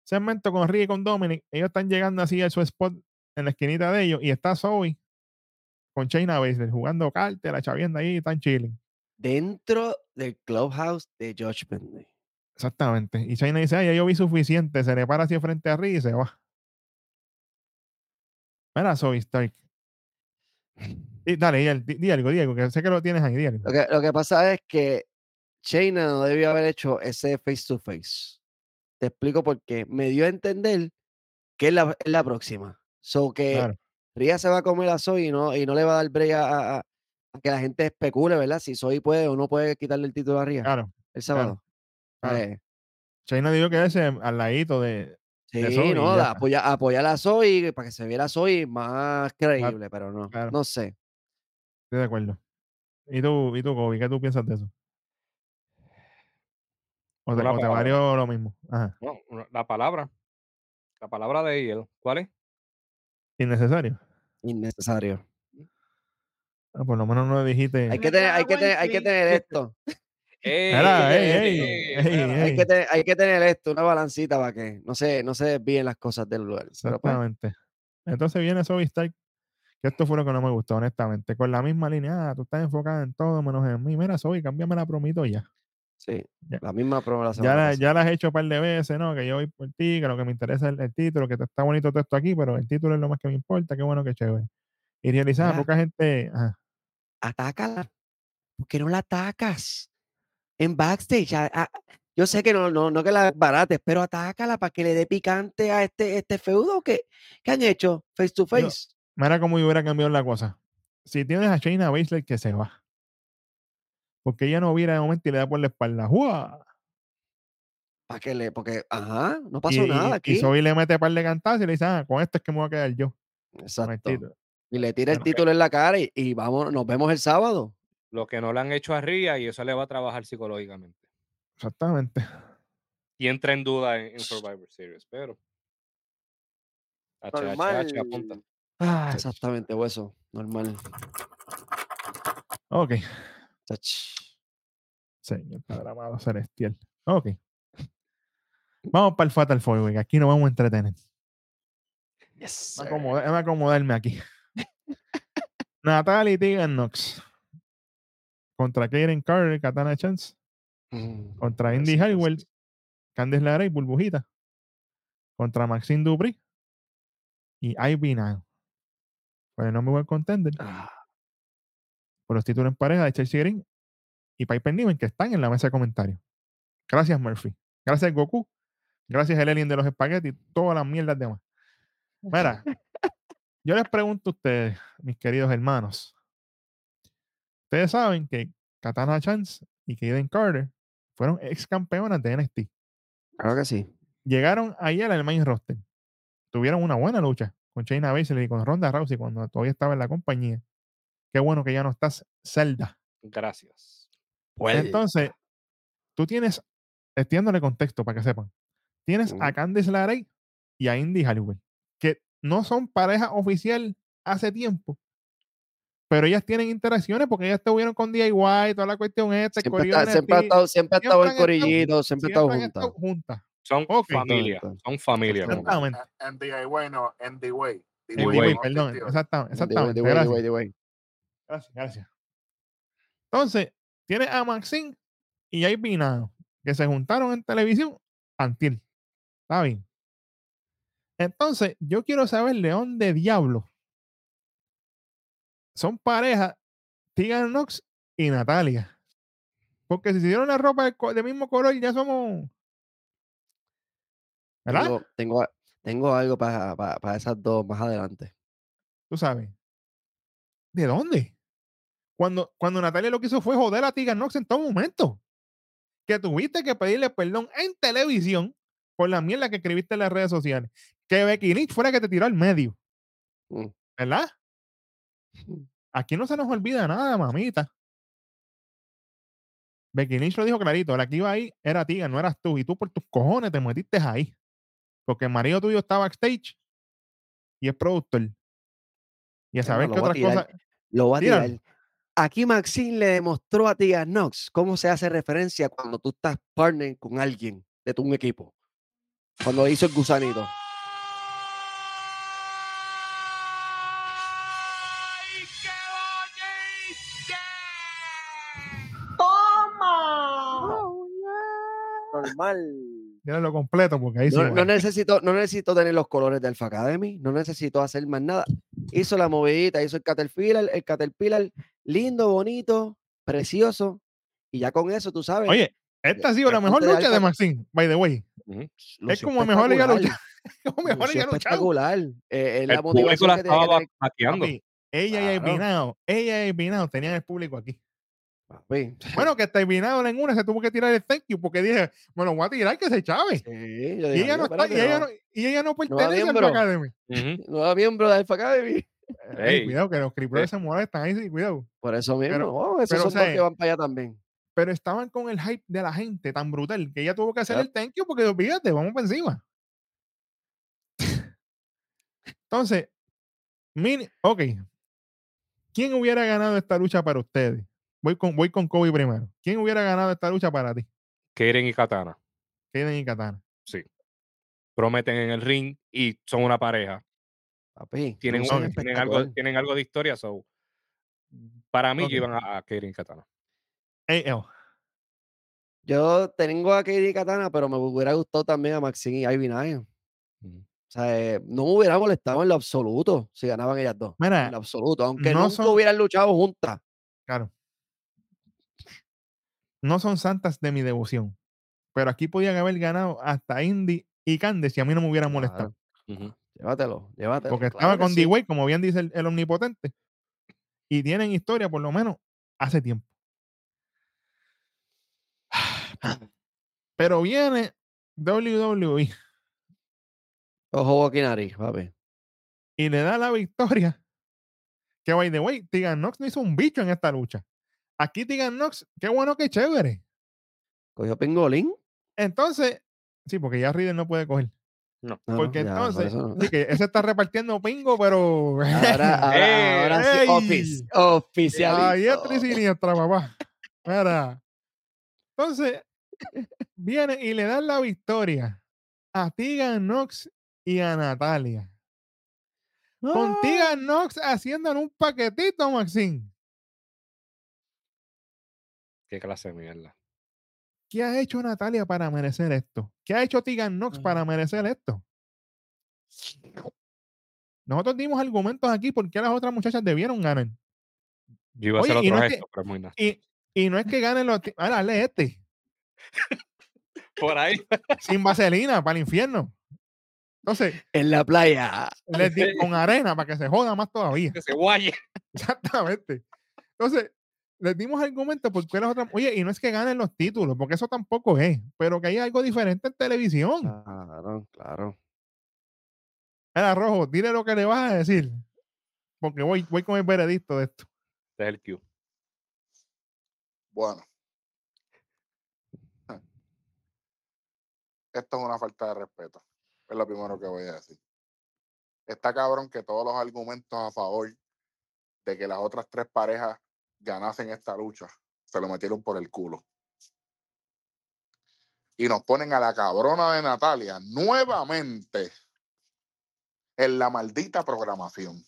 Segmento con Ricky y con Dominic, ellos están llegando así a su spot en la esquinita de ellos y está Zoe con Shayna Baszler jugando cartas, la chavienda ahí, están chilling. Dentro del clubhouse de Judgment Day. Exactamente. Y Shayna dice, ay, ya yo vi suficiente, se le para así frente a Ricky y se va. Mira, Zoe Stark. Dale, di, al- di- di algo, Diego, que sé que lo tienes ahí, di algo. Lo que, lo que pasa es que Shayna no debió haber hecho ese face to face. Te explico por qué. Me dio a entender que es la, es la próxima. So que Claro. Ria se va a comer a Zoe y no, y no le va a dar break a que la gente especule, ¿verdad? Si Zoe puede o no puede quitarle el título a Ria Claro. el sábado. claro. Eh, Shayna dijo que ese al ladito de, de sí, Zoe no, está. apoya, apoyar a Zoe para que se viera Zoe más creíble, pero no, claro. no sé. Estoy de acuerdo. ¿Y tú, y tú, Kobe, qué tú piensas de eso? ¿O te, o te valió lo mismo? Ajá. No, una- la palabra. La palabra de él. ¿Cuál es? Innecesario. Innecesario. Por lo menos no le dijiste. Hay que tener, hay que tener, hay que tener esto. Hay que, tener, hay que tener esto, una balancita para que no se, no se desvíen las cosas del lugar. Pues, Exactamente. Entonces viene Zoe Stark, que esto fue lo que no me gustó, honestamente. Con la misma línea, ah, tú estás enfocada en todo menos en mí. Mira, Zoe, cámbiame la promito ya. sí, Ya. la misma promo la Ya la, ya la has hecho un par de veces, ¿no? Que yo voy por ti, que lo que me interesa es el, el título, que está bonito todo esto aquí, pero el título es lo más que me importa, qué bueno, qué chévere. Y realizar, poca gente. Ajá. Atácala. ¿Por qué no la atacas? En backstage. a- a- yo sé que no, no, no que la barates, pero atácala para que le dé picante a este, este feudo que, que han hecho face to face. Mira cómo hubiera cambiado la cosa. Si tienes a Shayna Baszler que se va. Porque ella no viera de momento y le da por la espalda. ¡Jua! Para que le, porque, ajá, no Y, pasó y- nada y aquí. Zoe le mete par de cantazos y le dice, ah, con esto es que me voy a quedar yo. Exacto. Y le tira el título en la cara y, y vamos, nos vemos el sábado. Lo que no le han hecho a Ria y eso le va a trabajar psicológicamente. Exactamente. Y entra en duda en, en Survivor Series, pero. H, H, H, apunta. Ah, exactamente, hueso. Normal. Ok. Chach. Señor Padre amado celestial. Ok. Vamos para el Fatal Four, que Aquí nos vamos a entretener. Yes, sir. acomoda- déjame acomodarme aquí. Natalie Tegan Knox. Contra Karen Carter, Katana Chance. Mm, Contra Indy yes. Candice LeRae y Burbujita. contra Maxine Dupri y Ivy Nile. Pues no me voy a contender Ah, por los títulos en pareja de Chelsea Green y Piper Niven que están en la mesa de comentarios. Gracias, Murphy. Gracias, Goku. Gracias, el alien de los espaguetis. Todas las mierdas demás. Mira, yo les pregunto a ustedes, mis queridos hermanos. Ustedes saben que Katana Chance y Kaden Carter fueron ex campeonas de NXT. claro que sí. Llegaron ayer al main roster. Tuvieron una buena lucha con Shayna Baszler y con Ronda Rousey cuando todavía estaba en la compañía. Qué bueno que ya no estás Zelda. Gracias. Entonces, tú tienes, extiéndole contexto para que sepan. Tienes a. Candice LeRae y a Indy Halliwell, no son pareja oficial hace tiempo, pero ellas tienen interacciones porque ellas estuvieron con DIY, toda la cuestión esta, Siempre, está- siempre ha estado, siempre ha estado el corillito, siempre ha estado juntas. Son familia. Son familia. Exactamente. En DIY no, en DIY, DIY, no perdón, exactamente, gracias. Gracias, gracias. Entonces, tiene a Maxine y a Pinado, que se juntaron en televisión antier. Está bien. Entonces, yo quiero saber de dónde diablo son pareja Tegan Knox y Natalia. Porque si se dieron la ropa del, del mismo color, ya somos. ¿Verdad? Tengo, tengo, tengo algo para, para, para esas dos más adelante. Tú sabes. ¿De dónde? Cuando, cuando Natalia lo que hizo fue joder a Tegan Knox en todo momento. Que tuviste que pedirle perdón en televisión por la mierda que escribiste en las redes sociales. Que Becky Lynch fuera que te tiró al medio. Mm. ¿Verdad? Aquí no se nos olvida nada, mamita. Becky Lynch lo dijo clarito. La que iba ahí era Tegan, no eras tú. Y tú por tus cojones te metiste ahí. Porque el marido tuyo está backstage y es productor. Y a saber más, qué otras cosas. Lo va a tirar. Aquí Maxine le demostró a Tegan Knox cómo se hace referencia cuando tú estás partner con alguien de tu un equipo. Cuando hizo el gusanito. Normal. Tíralo completo porque ahí sí. No, va. no necesito, no necesito tener los colores de Alpha Academy, no necesito hacer más nada. Hizo la movidita, hizo el Caterpillar, el Caterpillar lindo, bonito, precioso. Y ya con eso, tú sabes. Oye, esta ha sido la mejor de lucha de alta. Maxine, by the way. Ujú. Es lució como mejor ella lucha. como mejor luchado. espectacular. Eh, es la El público motivación la que que estaba. Papi, ella y Claro. Epinado, ella y Epinado tenían el público aquí. Papi. Bueno, que hasta Epinado en una se tuvo que tirar el thank you porque dije, me lo voy a tirar que se chave. Sí, Y ella, no "Adiós, está, y, ella no, no, y ella no pertenece al miembro. Academy. Ujú. nueva miembro de Alpha Academy. Cuidado, que los cripples se molestan ahí, sí, cuidado. Por eso mismo. Pero- oh, esos pero, son o sea, dos que van para allá también. Pero estaban con el hype de la gente tan brutal que ella tuvo que hacer el thank you porque olvídate, vamos para encima. Entonces, mini, ok. ¿Quién hubiera ganado esta lucha para ustedes? Voy con, voy con Kobe primero. ¿Quién hubiera ganado esta lucha para ti? Karen y Katana Kaden y Katana. prometen en el ring y son una pareja. Papi, Tienen, un- tienen, algo, tienen algo de historia. So, para mí, Ok. yo iban a, a Karen y Katana. Ey, eh, Yo tengo a Katie Katana, pero me hubiera gustado también a Maxine y Ivy. Ujú. O sea, eh, no me hubiera molestado en lo absoluto si ganaban ellas dos. Mira, En lo absoluto. Aunque no nunca son- hubieran luchado juntas. claro. No son santas de mi devoción. Pero aquí podían haber ganado hasta Indy y Candice y a mí no me hubieran molestado. Llévatelo, llévatelo. Porque claro estaba con sí. D-Way, como bien dice el, el omnipotente. Y tienen historia, por lo menos, hace tiempo. Pero viene WWE Ojo Boquinari, papi. y le da la victoria. Que, by the way, Tegan Knox no hizo un bicho en esta lucha. Aquí Tegan Knox, qué bueno, qué chévere. Cogió pingolín. Entonces, sí, porque ya Riddle no puede coger. No. Porque por entonces, no. sí, que ese está repartiendo pingo, pero. Ahora, ahora, sí, ¡Ey! ofici- oficialito. Ahí es y siniestra, papá. Mira. Entonces, viene y le dan la victoria a Tegan Knox y a Natalia. Con Ah. Tegan Knox haciéndole un paquetito, Maxine. Qué clase de mierda. ¿Qué ha hecho Natalia para merecer esto? ¿Qué ha hecho Tegan Knox para merecer esto? Nosotros dimos argumentos aquí porque las otras muchachas debieron ganar. Yo iba a hacer otro no es pero es muy nasty. Y, y no es que ganen los. Ahora, dale este. Por ahí. Sin vaselina para el infierno. Entonces, En la playa. les di con arena para que se joda más todavía. Que se guaye. Exactamente. Entonces, les dimos argumentos porque las otras. Oye, y no es que ganen los títulos, porque eso tampoco es, pero que hay algo diferente en televisión. Claro, claro. Era rojo, dile lo que le vas a decir. Porque voy, voy con el veredicto de esto. Este es el Q. Bueno. Esto es una falta de respeto. Es lo primero que voy a decir. Está cabrón que todos los argumentos a favor de que las otras tres parejas ganasen esta lucha se lo metieron por el culo. Y nos ponen a la cabrona de Natalia nuevamente en la maldita programación.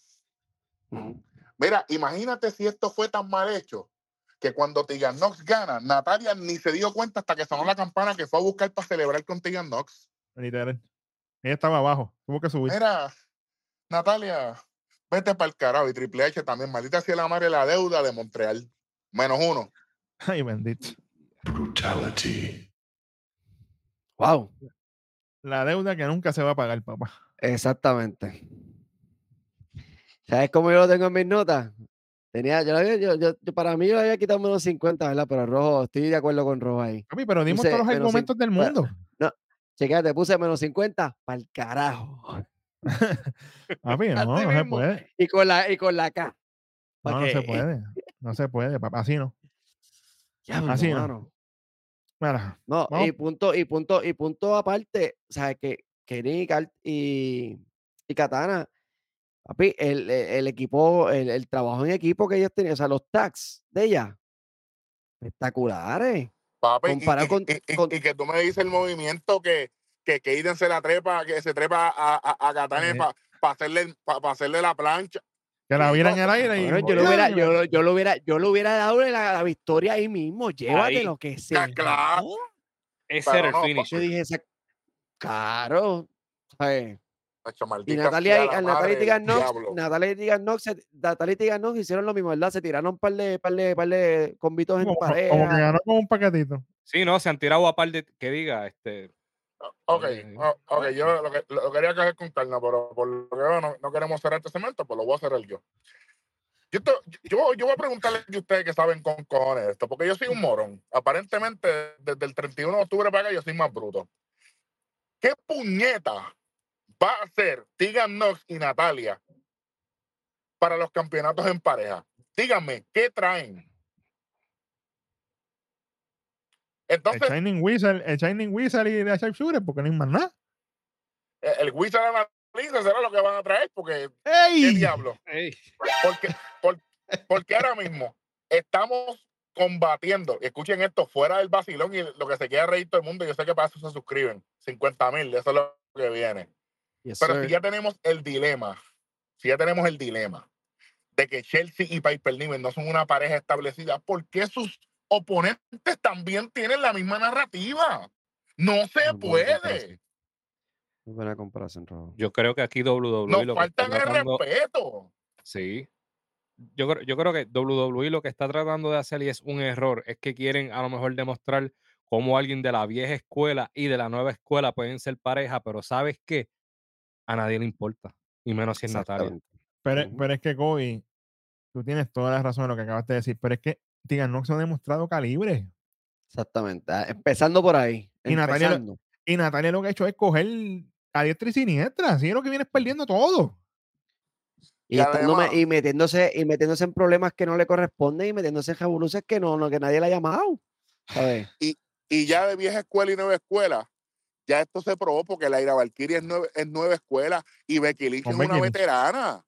Mira, imagínate si esto fue tan mal hecho que cuando Tegan Nox gana, Natalia ni se dio cuenta hasta que sonó la campana que fue a buscar para celebrar con Tegan Nox. Literal. Ella estaba abajo, tuvo que subir. Mira, Natalia, vete para el carajo. Y Triple H también, maldita sea la madre la deuda de Montreal. Menos uno. Ay, bendito. Brutality. Wow. La deuda que nunca se va a pagar, papá. Exactamente. ¿Sabes cómo yo lo tengo en mis notas? Tenía, yo, yo, yo- yo- para mí yo había quitado menos 50, ¿verdad? Pero rojo, estoy de acuerdo con rojo ahí. Papi, pero dimos Puse todos los argumentos del mundo. Chequéate, puse menos 50 para el carajo. Papi, no, Así no se puede. Y con la, y con la K. No, no se puede. No se puede, papá. Así no. Así no. Mira, No, Vamos. y punto, y punto, y punto aparte, o sea, que, que Nick Al- y, y Katana, papi, el, el- el equipo, el, el trabajo en equipo que ellos tenían, o sea, los tags de ella, espectaculares. Papi, y- Comparado y, con- y- y- con- y que tú me dices el movimiento que, que Kaiden se la trepa, que se trepa a, a, a Sí. para hacerle, pa- pa hacerle la plancha. que la viera en el aire y. Bueno, yo, lo hubiera, Y yo, lo- yo lo hubiera, yo lo hubiera dado la, la victoria ahí mismo, llévate Ahí. lo que sea. claro. Ese era el no, pa- finish. Yo dije, esa- claro. Y Natalia, y- Natalia y. Natalia y Natalia y hicieron lo mismo, ¿verdad? Se tiraron un par de, par de, par de convitos en Como, como que pareja. ganó con un paquetito. Sí, no, se han tirado a par de que diga, este, Ok, Eh, o- ok, yo lo, que- lo quería coger con calma, pero por lo que veo no, no queremos cerrar este cemento, pues lo voy a cerrar yo. Yo, te- yo, yo voy a preguntarle a ustedes que saben con cojones esto, porque yo soy un morón. Aparentemente, desde el 31 de octubre para acá, yo soy más bruto. ¿Qué puñeta va a hacer Tegan Nox y Natalia para los campeonatos en pareja? Díganme, ¿qué traen? El Entonces, Shining Wizard, el Shining Wizard y la Sharpshooter, porque no hay más nada. el, el Wizard de la Lisa será lo que van a traer, porque ¿qué ¡Ey! diablo? ey, Porque, por- porque ahora mismo estamos combatiendo, y escuchen esto, fuera del vacilón y lo que se quiera reír todo el mundo, yo sé que para eso se suscriben, 50 mil, eso es lo que viene. Yes, Pero sir. si ya tenemos el dilema, si ya tenemos el dilema de que Chelsea y Piper Niven no son una pareja establecida, ¿por qué sus oponentes también tienen la misma narrativa? No se Muy buena puede. comparación. Muy buena comparación, Rojo. yo creo que aquí WWE Nos lo que está faltan el tratando, respeto. sí, yo creo, yo creo que WWE lo que está tratando de hacer y es un error, es que quieren a lo mejor demostrar cómo alguien de la vieja escuela y de la nueva escuela pueden ser pareja, pero ¿sabes qué? A nadie le importa, y menos si es Natalia. Pero, es que, Kobe, tú tienes toda la razón en lo que acabas de decir, pero es que Tegan Nox ha demostrado calibre. Exactamente. Ah, Empezando por ahí. Y Natalia. Y Natalia lo que ha hecho es coger a diestra y siniestra. Así es lo que vienes perdiendo todo. Y, metiéndose, y metiéndose en problemas que no le corresponden y metiéndose en revoluciones que no, no, que nadie le ha llamado. ¿Sabes? y ya de vieja escuela y nueva escuela, ya esto se probó porque la Ira Valkyrie es, nueve- es nueva escuela y Becky Lynch es una veterana.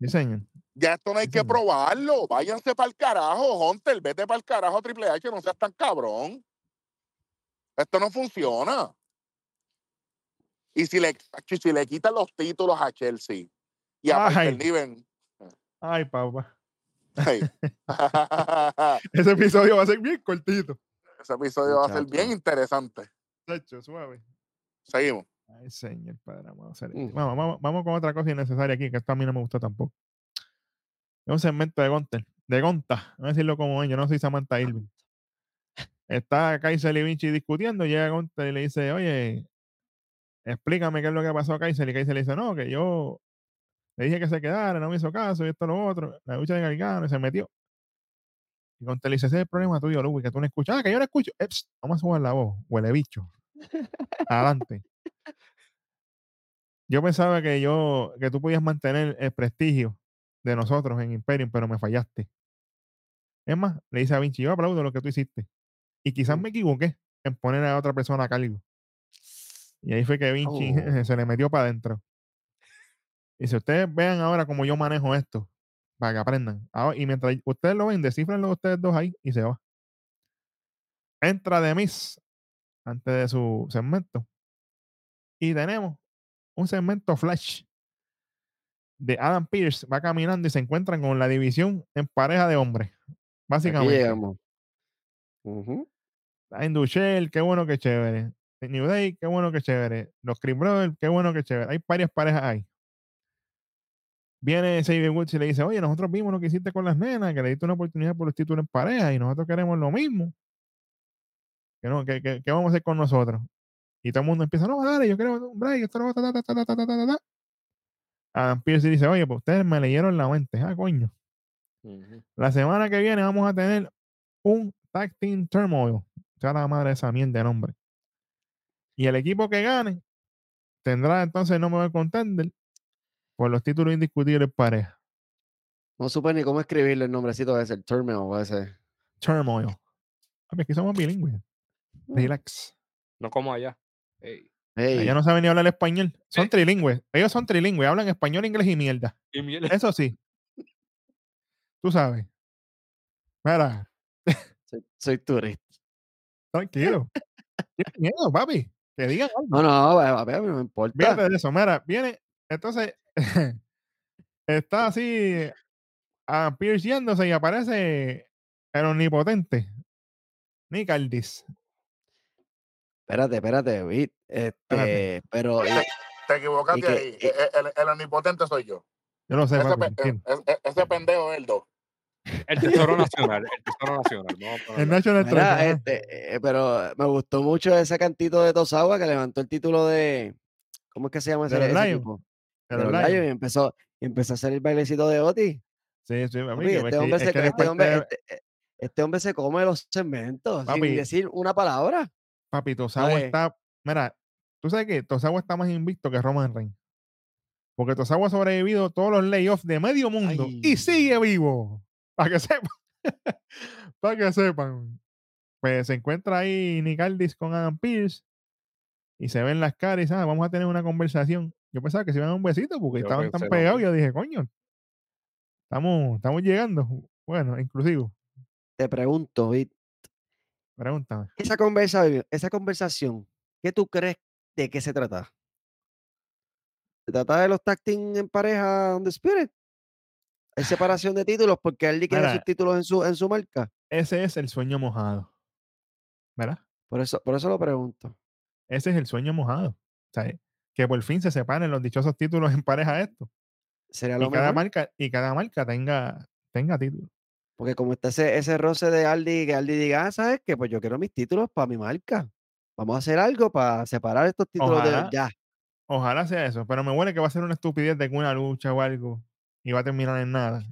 Sí, señor. Ya esto no hay que probarlo. Váyanse para el carajo, Hunter. Vete para el carajo, Triple H. No seas tan cabrón. Esto no funciona. Y si le, si le quitan los títulos a Chelsea y a Ay. Niven, Ay, papá. Ese episodio va a ser bien cortito. ese episodio va a ser bien interesante. Tacho, suave. Seguimos. Ay, señor Padre Mm. celestial. Vamos, vamos, vamos con otra cosa innecesaria aquí, que esto a mí no me gustó tampoco. Es un segmento de Gunter, de Gonta, voy a decirlo como es, yo no soy Samantha Irving. Está Kaiser y Vinci discutiendo, llega Gunter y le dice, oye, explícame qué es lo que pasó a Kaiser. Y Kaiser le dice, no, que yo le dije que se quedara, no me hizo caso, y esto lo otro, la lucha de Gargano, y se metió. Y Gunter le dice, ese es el problema tuyo, Luis, que tú no escuchas, ah, que yo no escucho. Pst, vamos a subir la voz, huele bicho. Adelante. Yo pensaba que yo, que tú podías mantener el prestigio de nosotros en Imperium, pero me fallaste. Es más, le dice a Vinci, yo aplaudo lo que tú hiciste. Y quizás me equivoqué en poner a otra persona a cargo. Y ahí fue que Vinci Oh. se le metió para adentro. Y si ustedes vean ahora cómo yo manejo esto, para que aprendan. Y mientras ustedes lo ven, descifrenlo ustedes dos ahí y se va. Entra de Miss antes de su segmento. Y tenemos un segmento flash de Adam Pierce. Va caminando y se encuentran con la división en pareja de hombres. Aquí Básicamente. llegamos. Ujú. Indu Shell, qué bueno que chévere. New Day, qué bueno que chévere. Los Creed Brothers, qué bueno que chévere. Hay varias parejas ahí. Viene Xavier Woods y le dice, oye, nosotros vimos lo que hiciste con las nenas, que le diste una oportunidad por los títulos en pareja y nosotros queremos lo mismo. ¿Qué, no, qué, qué- qué vamos a hacer con nosotros? Y todo el mundo empieza, no, dale, yo quiero un break, esto, ta, ta, ta, ta, ta, ta, ta, ta". Adam Pearce dice, oye, pues ustedes me leyeron la mente. Ah, coño. La semana que viene vamos a tener un Tag Team Turmoil. Ya la madre de esa mierda de nombre. Y el equipo que gane tendrá entonces el nombre del contender por los títulos indiscutibles pareja. No supe ni cómo escribirle el nombrecito ese, el Turmoil ese. Turmoil. Papi, aquí somos bilingües. Mm. Relax. No como allá. Ey. Hey, Ella no sabe ni hablar español. Son Eh. trilingües. Ellos son trilingües. Hablan español, inglés y mierda. Y Eso sí. Tú sabes. Mira, soy, soy turista. tranquilo. Tienes miedo, papi. Que digan algo. No, no, a ver, no me importa. Fíjate de eso, mira, viene, entonces está así a Pierce yéndose y aparece el omnipotente Nick Aldis. Espérate, espérate, Vic, Este, pero Te equivocaste que- ahí. y- E- El, el omnipotente soy yo. Yo lo sé, Ese, pe- e- e- ese pendejo es el 2. El tesoro nacional. El tesoro nacional. El. National mira, este, eh, pero me gustó mucho ese cantito de Tosawa que levantó el título de ¿cómo es que se llama ese, ese De los los Lions. Lions, y empezó, y empezó a hacer el bailecito de Oti. Sí, sí, papi, este, hombre se, este, hombre, este, eh, este hombre se come los segmentos Papi. sin decir una palabra. Papi, Tosawa está, mira, tú sabes que Tosawa está más invicto que Roman Reigns. Porque Tosawa ha sobrevivido todos los layoffs de medio mundo y sigue vivo. Para que sepan. Para que sepan. Pues se encuentra ahí Nick Aldis con Adam Pierce y se ven las caras y "Ah, vamos a tener una conversación. Yo pensaba que se iban a un besito porque Yo estaban tan pegados. Yo dije, coño, estamos, estamos llegando. Bueno, inclusivo. Te pregunto, Vic, Pregúntame. esa, conversa, esa conversación, ¿qué tú crees de qué se trata? ¿Se trata de los team en pareja on the Spirit? ¿Hay separación de títulos porque quiere Mira. sus títulos en su, en su marca? Ese es el sueño mojado. ¿Verdad? Por eso, por eso lo pregunto. Ese es el sueño mojado. Que por fin se separen los dichosos títulos en pareja esto. Sería Y lo cada mejor. marca, y cada marca tenga, tenga título. Porque como está ese, ese roce de Aldi, que Aldi diga, ah, ¿sabes qué? Pues yo quiero mis títulos para mi marca. Vamos a hacer algo para separar estos títulos Ojalá. de ya. Ojalá sea eso, pero me huele que va a ser una estupidez de que una lucha o algo y va a terminar en nada.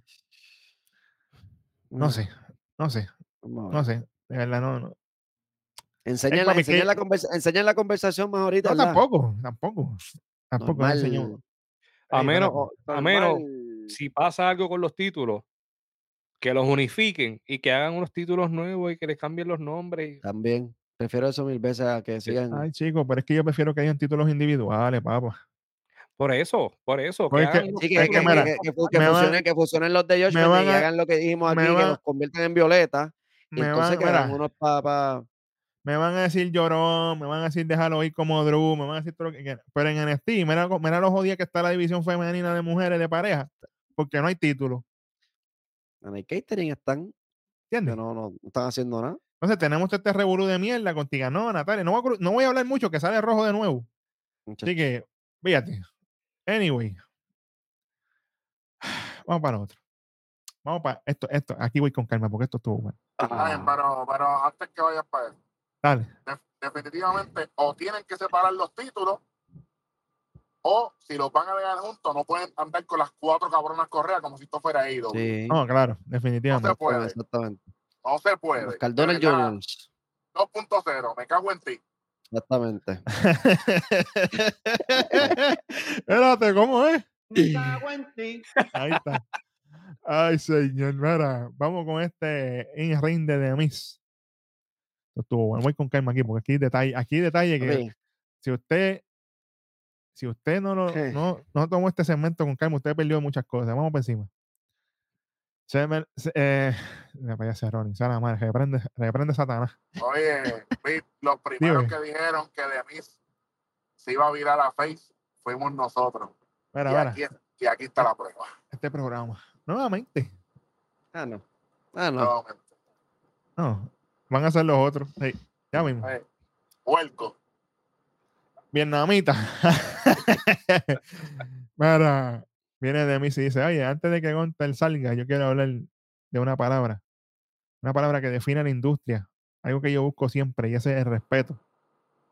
No sé, no sé, no sé. De verdad, no, no. Enseñan, la, papi, enseñan que- la conversa- enseñan la conversación más ahorita. No, ¿verdad? tampoco, tampoco. Tampoco no enseñó. Normal. A menos, a menos si pasa algo con los títulos, que los unifiquen y que hagan unos títulos nuevos y que les cambien los nombres. También. Prefiero eso mil veces a que sigan. Ay, chicos, pero es que yo prefiero que hayan títulos individuales, papá. Por eso, por eso. Que Porque es que- hagan unos Sí, que, que, mira, que- fusionen, que fusionen los de Josh y hagan lo que dijimos aquí, que los conviertan en violeta. Y Me entonces van, que hagan mira, unos para. me van a decir llorón, me van a decir déjalo ir como Drew, me van a decir todo lo que quieran. Pero en NXT, mira, mira lo jodida que está la división femenina de mujeres de pareja, porque no hay título. En el catering están. Que ¿Entiendes? no, no, no están haciendo nada. Entonces tenemos este revolú de mierda con Tiganó, Natalia. No voy, a, no voy a hablar mucho, que sale rojo de nuevo. Así que, fíjate. Anyway. Vamos para otro. Vamos para esto, esto. Aquí voy con calma porque esto estuvo bueno. Está bien, Ah, pero, pero antes que vayas para eso, Dale. def- definitivamente o tienen que separar los títulos o si los van a dejar juntos no pueden andar con las cuatro cabronas correas como si esto fuera ido. sí, No, claro, No se definitivamente. puede, exactamente. no se puede. Los Cardona Juniors. 2.0, me cago en ti. Exactamente. Espérate, ¿cómo es? Me cago en ti. Ahí está. Ay, señor, mira, vamos con este in ring de Demis. Esto estuvo bueno. Voy con calma aquí, porque aquí hay detalle, aquí hay detalle que si usted, si usted no, lo, no, no tomó este segmento con calma, usted perdió muchas cosas. Vamos por encima. Se me, se- eh, allá ese Ronnie, la madre, reprende, reprende Satanás. Oye, los primeros Dime. que dijeron que de mí se iba a virar a Face fuimos nosotros. Mira, y, mira, aquí, y aquí está la prueba. este programa. Nuevamente. Ah, no. Ah, no. Nuevamente. No, van a ser los otros. Sí, ya mismo. Eh, Puerco. Vietnamita. Mira, viene de mí y dice, oye, antes de que Gontel salga, yo quiero hablar de una palabra. Una palabra que define la industria. Algo que yo busco siempre y ese es el respeto.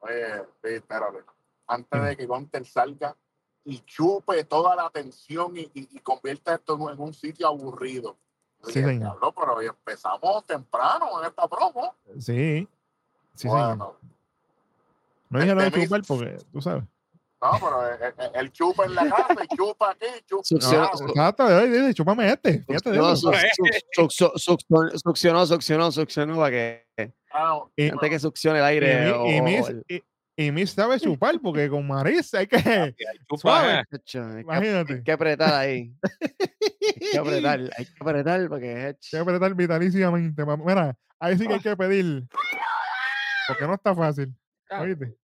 Oye, sí, espérate. Antes de que Gunter salga y chupe toda la atención y, y, y convierta esto en un sitio aburrido. Sí, señor. "Diablo, pero hoy empezamos temprano en esta promo. Sí. Sí, señor. No dije lo de mí- chupar porque tú sabes. no, pero el, el- el chupa en la casa y chupa aquí, chupa Exacto, oye, dice, chúpame este. Succionó, eso. su- su- su- succionó, succionó, para que Ah, Y- antes que succione el Y, aire. o- y o Miss, el- y, y sabe chupar porque con Marisa hay que. Eh. Hay, que, Imagínate. hay que apretar ahí. Hay que apretar, hay que apretar porque Hay que apretar vitalísimamente. Mira, ahí sí que hay que pedir. Porque no está fácil. ¿Oíste?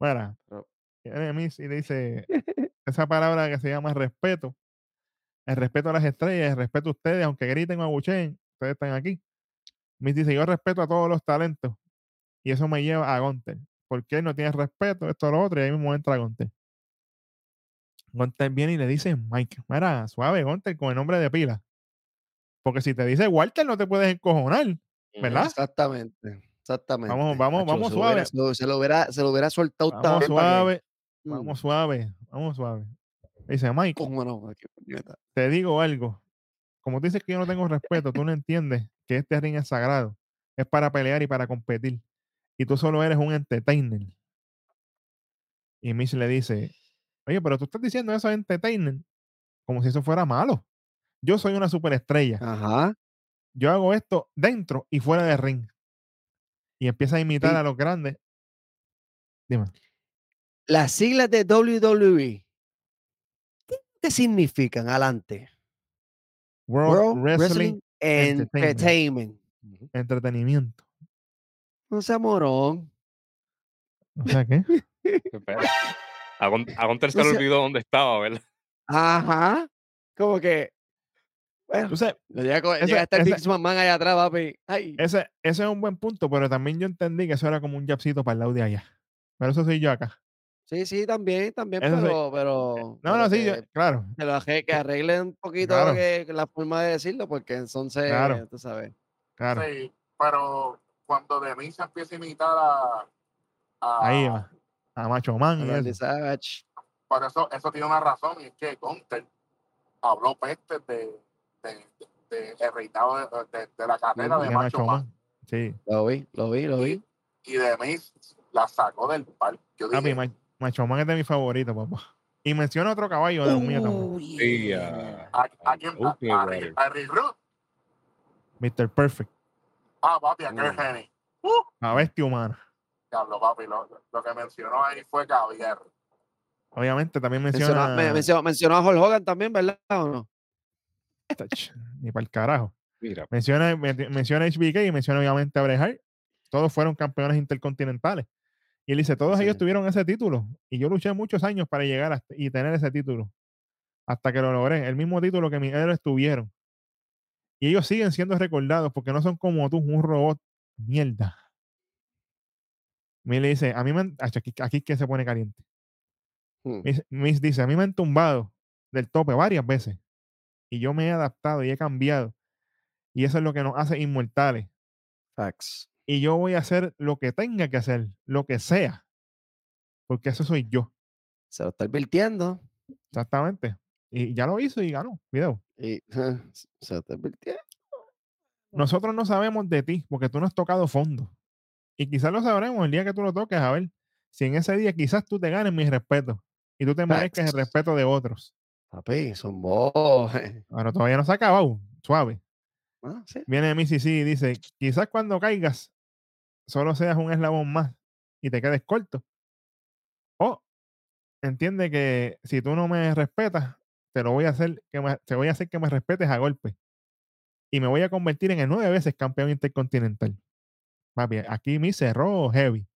Mira, Pero- viene Miss y dice esa palabra que se llama respeto. El respeto a las estrellas, el respeto a ustedes, aunque griten o abucheen, ustedes están aquí. Miss dice, yo respeto a todos los talentos. Y eso me lleva a Gunter. Porque él no tiene respeto, esto, lo otro, y ahí mismo entra Gunter. Gunter viene y le dice, Mike, mira, suave, Gunter, con el nombre de pila. Porque si te dice Walter, no te puedes encojonar, ¿verdad? Exactamente. Exactamente. Vamos, vamos, vamos se lo hubiera- suave. Se lo, hubiera, se lo hubiera soltado Vamos también suave, Mm, vamos suave, vamos suave. Dice, Mike, ¿Cómo no? Te digo algo. Como tú dices que yo no tengo respeto, tú no entiendes que este ring es sagrado. Es para pelear y para competir. Y tú solo eres un entertainer. Y Mish le dice, oye, pero tú estás diciendo eso de entertainer como si eso fuera malo. Yo soy una superestrella. Ajá. Yo hago esto dentro y fuera del ring. Y empieza a imitar Sí. a los grandes. Dime. Las siglas de WWE. ¿Qué, significan? Adelante. World, World Wrestling, Wrestling Entertainment. Entertainment. Entretenimiento. No sea morón. O sea, ¿qué? A Gunter se le olvidó dónde estaba, ¿verdad? Ajá. Como que. Bueno, Tú sabes, llega, co- ese- llega ese- Vince McMahon allá atrás, papi. Ay. ese, ese es un buen punto, pero también yo entendí que eso era como un jabcito para el lado de allá. Pero eso soy yo acá. Sí, sí, también, también, Eso sí. pero, pero. No, pero no, sí, yo- que, claro, que lo arre- que arreglen un poquito Claro. que- que la forma de decirlo, porque entonces, Claro. tú sabes. claro. Sí, pero cuando de mí se empieza a imitar a, a- Ahí va. A Macho Man y Randy eso. Savage. por eso, eso tiene una razón, y es que Gunter habló peste de, de, de- el reinado de, de- de la carrera de Macho Man. Man. Sí. Lo vi, lo vi, lo vi. Y de mí la sacó del parque. Yo Papi, Macho Man es de mis favoritos, papá. Y menciona otro caballo de los míos también. Sí, yeah. a- ¿a, a quién? A, Rick. Mr. Perfect. Ah, papi, a. Kurt Hennig. La bestia humana. Diablo, papi, lo, lo que mencionó ahí fue Javier. Obviamente también Mencionó, me- mencionó, mencionó a Hulk Hogan también, ¿verdad? ¿O no? Ni para el carajo. Mira, Menciona, men- menciona HBK y menciona obviamente a Bret Hart. Todos fueron campeones intercontinentales. Y él dice, todos Sí. ellos tuvieron ese título. Y yo luché muchos años para llegar y tener ese título. Hasta que lo logré. El mismo título que mis héroes tuvieron. Y ellos siguen siendo recordados porque no son como tú, un robot. Mierda. Miss le dice, a mí me han, aquí, que se pone caliente. Hmm. Miss, Miss dice, a mí me han tumbado del tope varias veces y yo me he adaptado y he cambiado. Y eso es lo que nos hace inmortales. Facts. Y yo voy a hacer lo que tenga que hacer, lo que sea, porque eso soy yo, Se lo está advirtiendo. exactamente. Y ya lo hizo y ganó, video. Y se lo está advirtiendo. Nosotros no sabemos de ti porque tú no has tocado fondo. Y quizás lo sabremos el día que tú lo toques, a ver si en ese día quizás tú te ganes mi respeto y tú te merezcas el respeto de otros. Papi, son vos. Pero todavía no se ha acabado, suave. Ah, sí. Viene Missy y dice, quizás cuando caigas solo seas un eslabón más y te quedes corto. O entiende que si tú no me respetas, te lo voy a hacer que me, te voy a hacer que me respetes a golpe. Y me voy a convertir en el nueve veces campeón intercontinental. Papi, aquí me cerró heavy.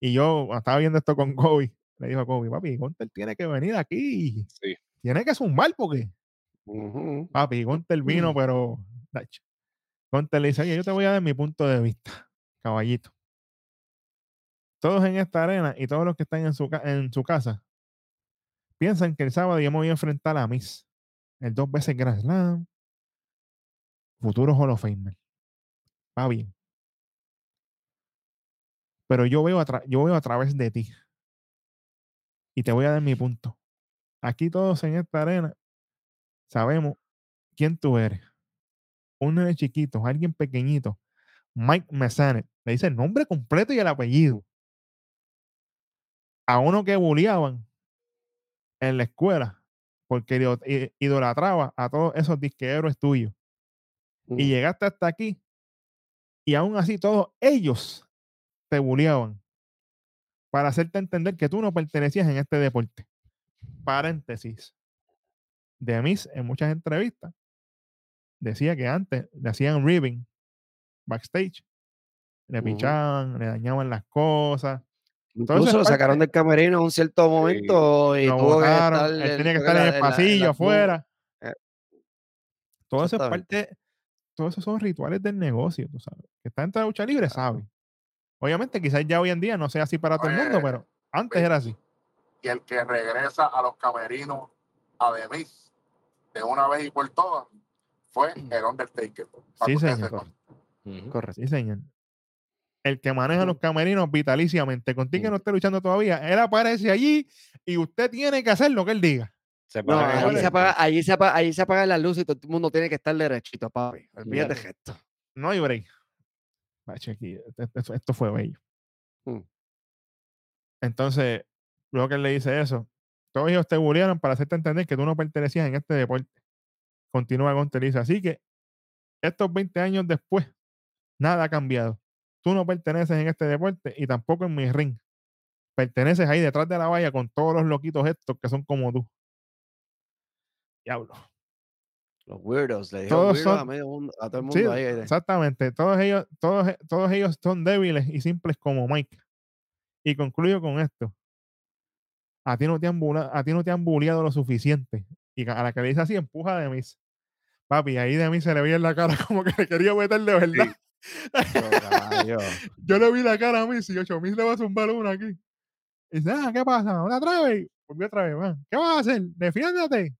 Y yo estaba viendo esto con Kobe. Le dijo a Kobe, papi, Gunter tiene que venir aquí. Sí. Tiene que zumbar porque Ujú. Papi, Gunter vino, Mm. pero. Dacho. Gunter le dice: Oye, yo te voy a dar mi punto de vista, caballito. Todos en esta arena y todos los que están en su, ca- en su casa piensan que el sábado yo me voy a enfrentar a Miss, el dos veces Grand Slam, futuro Hall of Famer. Va bien. Pero yo veo, a yo veo a través de ti. Y te voy a dar mi punto. Aquí todos en esta arena sabemos quién tú eres. Un nene chiquito, alguien pequeñito. Mike Mesanet. Le dice el nombre completo y el apellido. A uno que bulliaban en la escuela porque idolatraba a todos esos disqueros tuyos. Y Mm. llegaste hasta aquí y aún así todos ellos te bulliaban para hacerte entender que tú no pertenecías en este deporte. Paréntesis. De Miss en muchas entrevistas decía que antes le hacían ribbing backstage. Le pichaban, le dañaban las cosas. Todo eso Incluso lo sacaron del camerino en un cierto momento y tuvo que estar. él tenía que estar en el la- pasillo la- afuera. eh, Todo eso es parte, todos esos son rituales del negocio, tú sabes. Que está en la lucha libre, sabe. Obviamente, quizás ya hoy en día no sea así para todo el mundo, Oye, pero antes era así. Y el que regresa a los camerinos a Demis de una vez y por todas fue el Undertaker. Sí, señor. Correcto. Sí, señor. El que maneja los camerinos vitaliciamente, contigo que no esté luchando todavía, él aparece allí y usted tiene que hacer lo que él diga. Se No, allí se, apaga, allí, se apaga, allí se apagan las luces y todo el mundo tiene que estar derechito, papi. Olvídate de esto. No hay break. Macho, aquí, esto, esto- esto fue bello. Mm. Entonces, él le dice eso, todos ellos te bullearon para hacerte entender que tú no pertenecías en este deporte. Continúa Gunter y dice, así que estos 20 años después, nada ha cambiado. Tú no perteneces en este deporte y tampoco en mi ring. Perteneces ahí detrás de la valla con todos los loquitos estos que son como tú. Diablo. Los weirdos, le Todos weirdos a, son- medio mundo, a todo el mundo ahí. ahí. exactamente. Todos ellos, todos, todos ellos son débiles y simples como Mike. Y concluyo con esto. A ti no te han, bula- a ti no te han bulleado lo suficiente. Y a la que le dice así, empuja de mis. Papi, ahí de mí se le veía en la cara como que le quería meter de verdad. Yo. Yo le vi la cara a mí, si 8 mil le va a zumbar una aquí. Y dice, ah, ¿qué pasa? ¿Una otra vez? Volvió otra vez, man. ¿Qué vas a hacer? Defiéndete.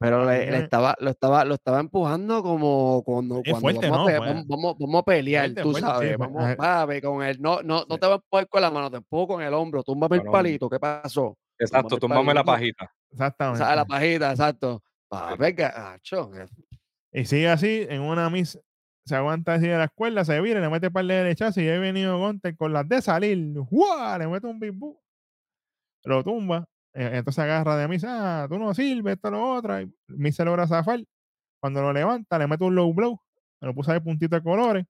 Pero le, le estaba, lo, estaba, lo estaba empujando como cuando, cuando fuerte, vamos, ¿no? a vamos, vamos, vamos a pelear, fuerte, tú fuerte, sí, sabes. fue- vamos, papi, con el, no, no, no Sí. te voy a empujar con la mano, te empujo con el hombro, túmbame el palito, ¿qué pasó? Exacto, el tumbame la pajita. O Exactamente. sea, la pajita, exacto. Papi, que- acho, que- Y sigue así, en una mis se aguanta así de la escuela, se vira, le mete par de derechazos y he venido Gunter con las de salir. ¡Guau! Le mete un big boot, Lo tumba. Eh, Entonces agarra de mí, ah, tú no sirves, esto lo otro. Y Miz se logra zafar. Cuando lo levanta, le mete un low blow. Lo puso ahí puntito de colores.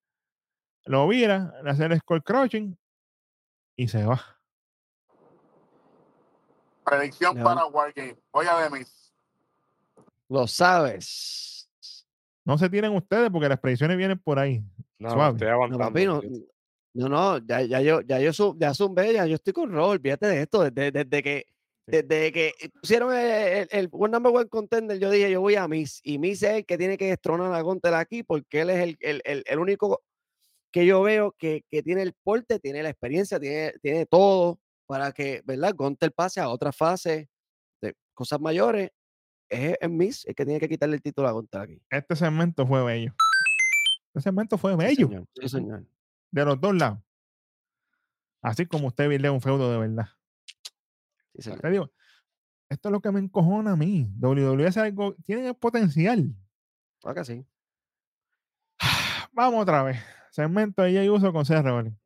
Lo vira, le hace el skull crouching y se va. Predicción para Wargame. Voy a Demis. lo sabes. No se tienen ustedes porque las predicciones vienen por ahí. No, Suave. estoy No, aguantando. papi, no, no, no, ya, ya yo, ya yo, ya zumbé, ya yo estoy con Roll, olvídate de esto, desde, desde que. Desde que pusieron el, el, el One Number One Contender, yo dije, yo voy a Miss, y Miss es el que tiene que destronar a Gunter aquí, porque él es el, el, el, el único que yo veo que, que tiene el porte, tiene la experiencia, tiene, tiene todo para que, ¿verdad? Gunter pase a otra fase de cosas mayores. Es el Miss el que tiene que quitarle el título a Gunter aquí. Este segmento fue bello. Este segmento fue Sí, bello. señor, sí, señor. de los dos lados. Así como usted vive un feudo de verdad. Sí. Te digo, esto es lo que me encojona a mí. WWE es algo, tienen el potencial. Claro que sí. Vamos otra vez. Segmento de Jay Uso con Rollins.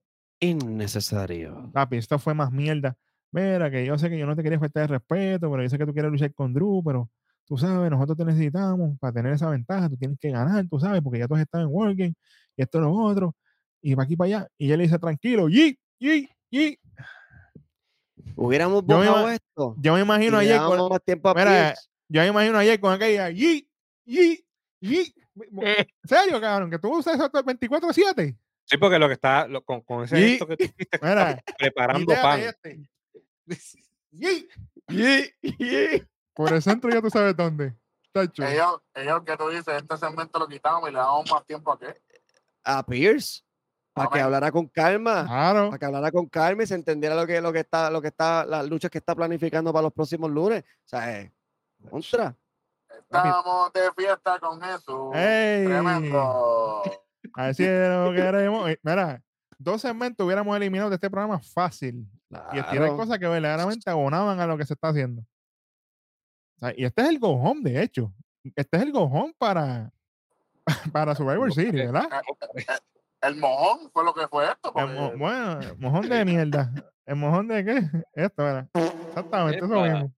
Innecesario. Papi, esto fue más mierda. Mira, que yo sé que yo no te quería faltar de respeto, pero yo sé que tú quieres luchar con Drew, pero tú sabes, nosotros te necesitamos para tener esa ventaja. Tú tienes que ganar, tú sabes, porque ya todos están en Working y esto es lo otro. Y para aquí para allá. Y él le dice, tranquilo, yi, yi, yi. Hubiéramos Yo me bajado ima- esto. Yo me imagino ayer con, más tiempo a Mira, yo me imagino ayer con aquella yi, yi, yi. ¿En serio, cabrón? Que tú usas eso 24-7. Sí, porque lo que está lo- con, con ese Y- gesto que tú hiciste, preparando pan. este. Por el centro ya tú sabes dónde. Ellos, ellos que tú dices, este segmento lo quitamos y le damos más tiempo a qué. A Pierce. Para que hablara con calma. Claro. Para que hablara con calma y se entendiera lo que, lo que está, lo que está, las luchas que está planificando para los próximos lunes. O sea, eh, contra. Estamos de fiesta con Jesús. ¡Ey! Tremendo. Así es lo que queremos. Eh, Mira, dos segmentos hubiéramos eliminado de este programa fácil. Y estirar Claro. cosas que verdaderamente abonaban a lo que se está haciendo. O sea, y este es el go home, de hecho. Este es el go home para, para Survivor City. ¿verdad? El mojón fue lo que fue esto. El mo- porque- bueno, el mojón de mierda. ¿El mojón de qué? Esto era. Exactamente, eso Epa. mismo.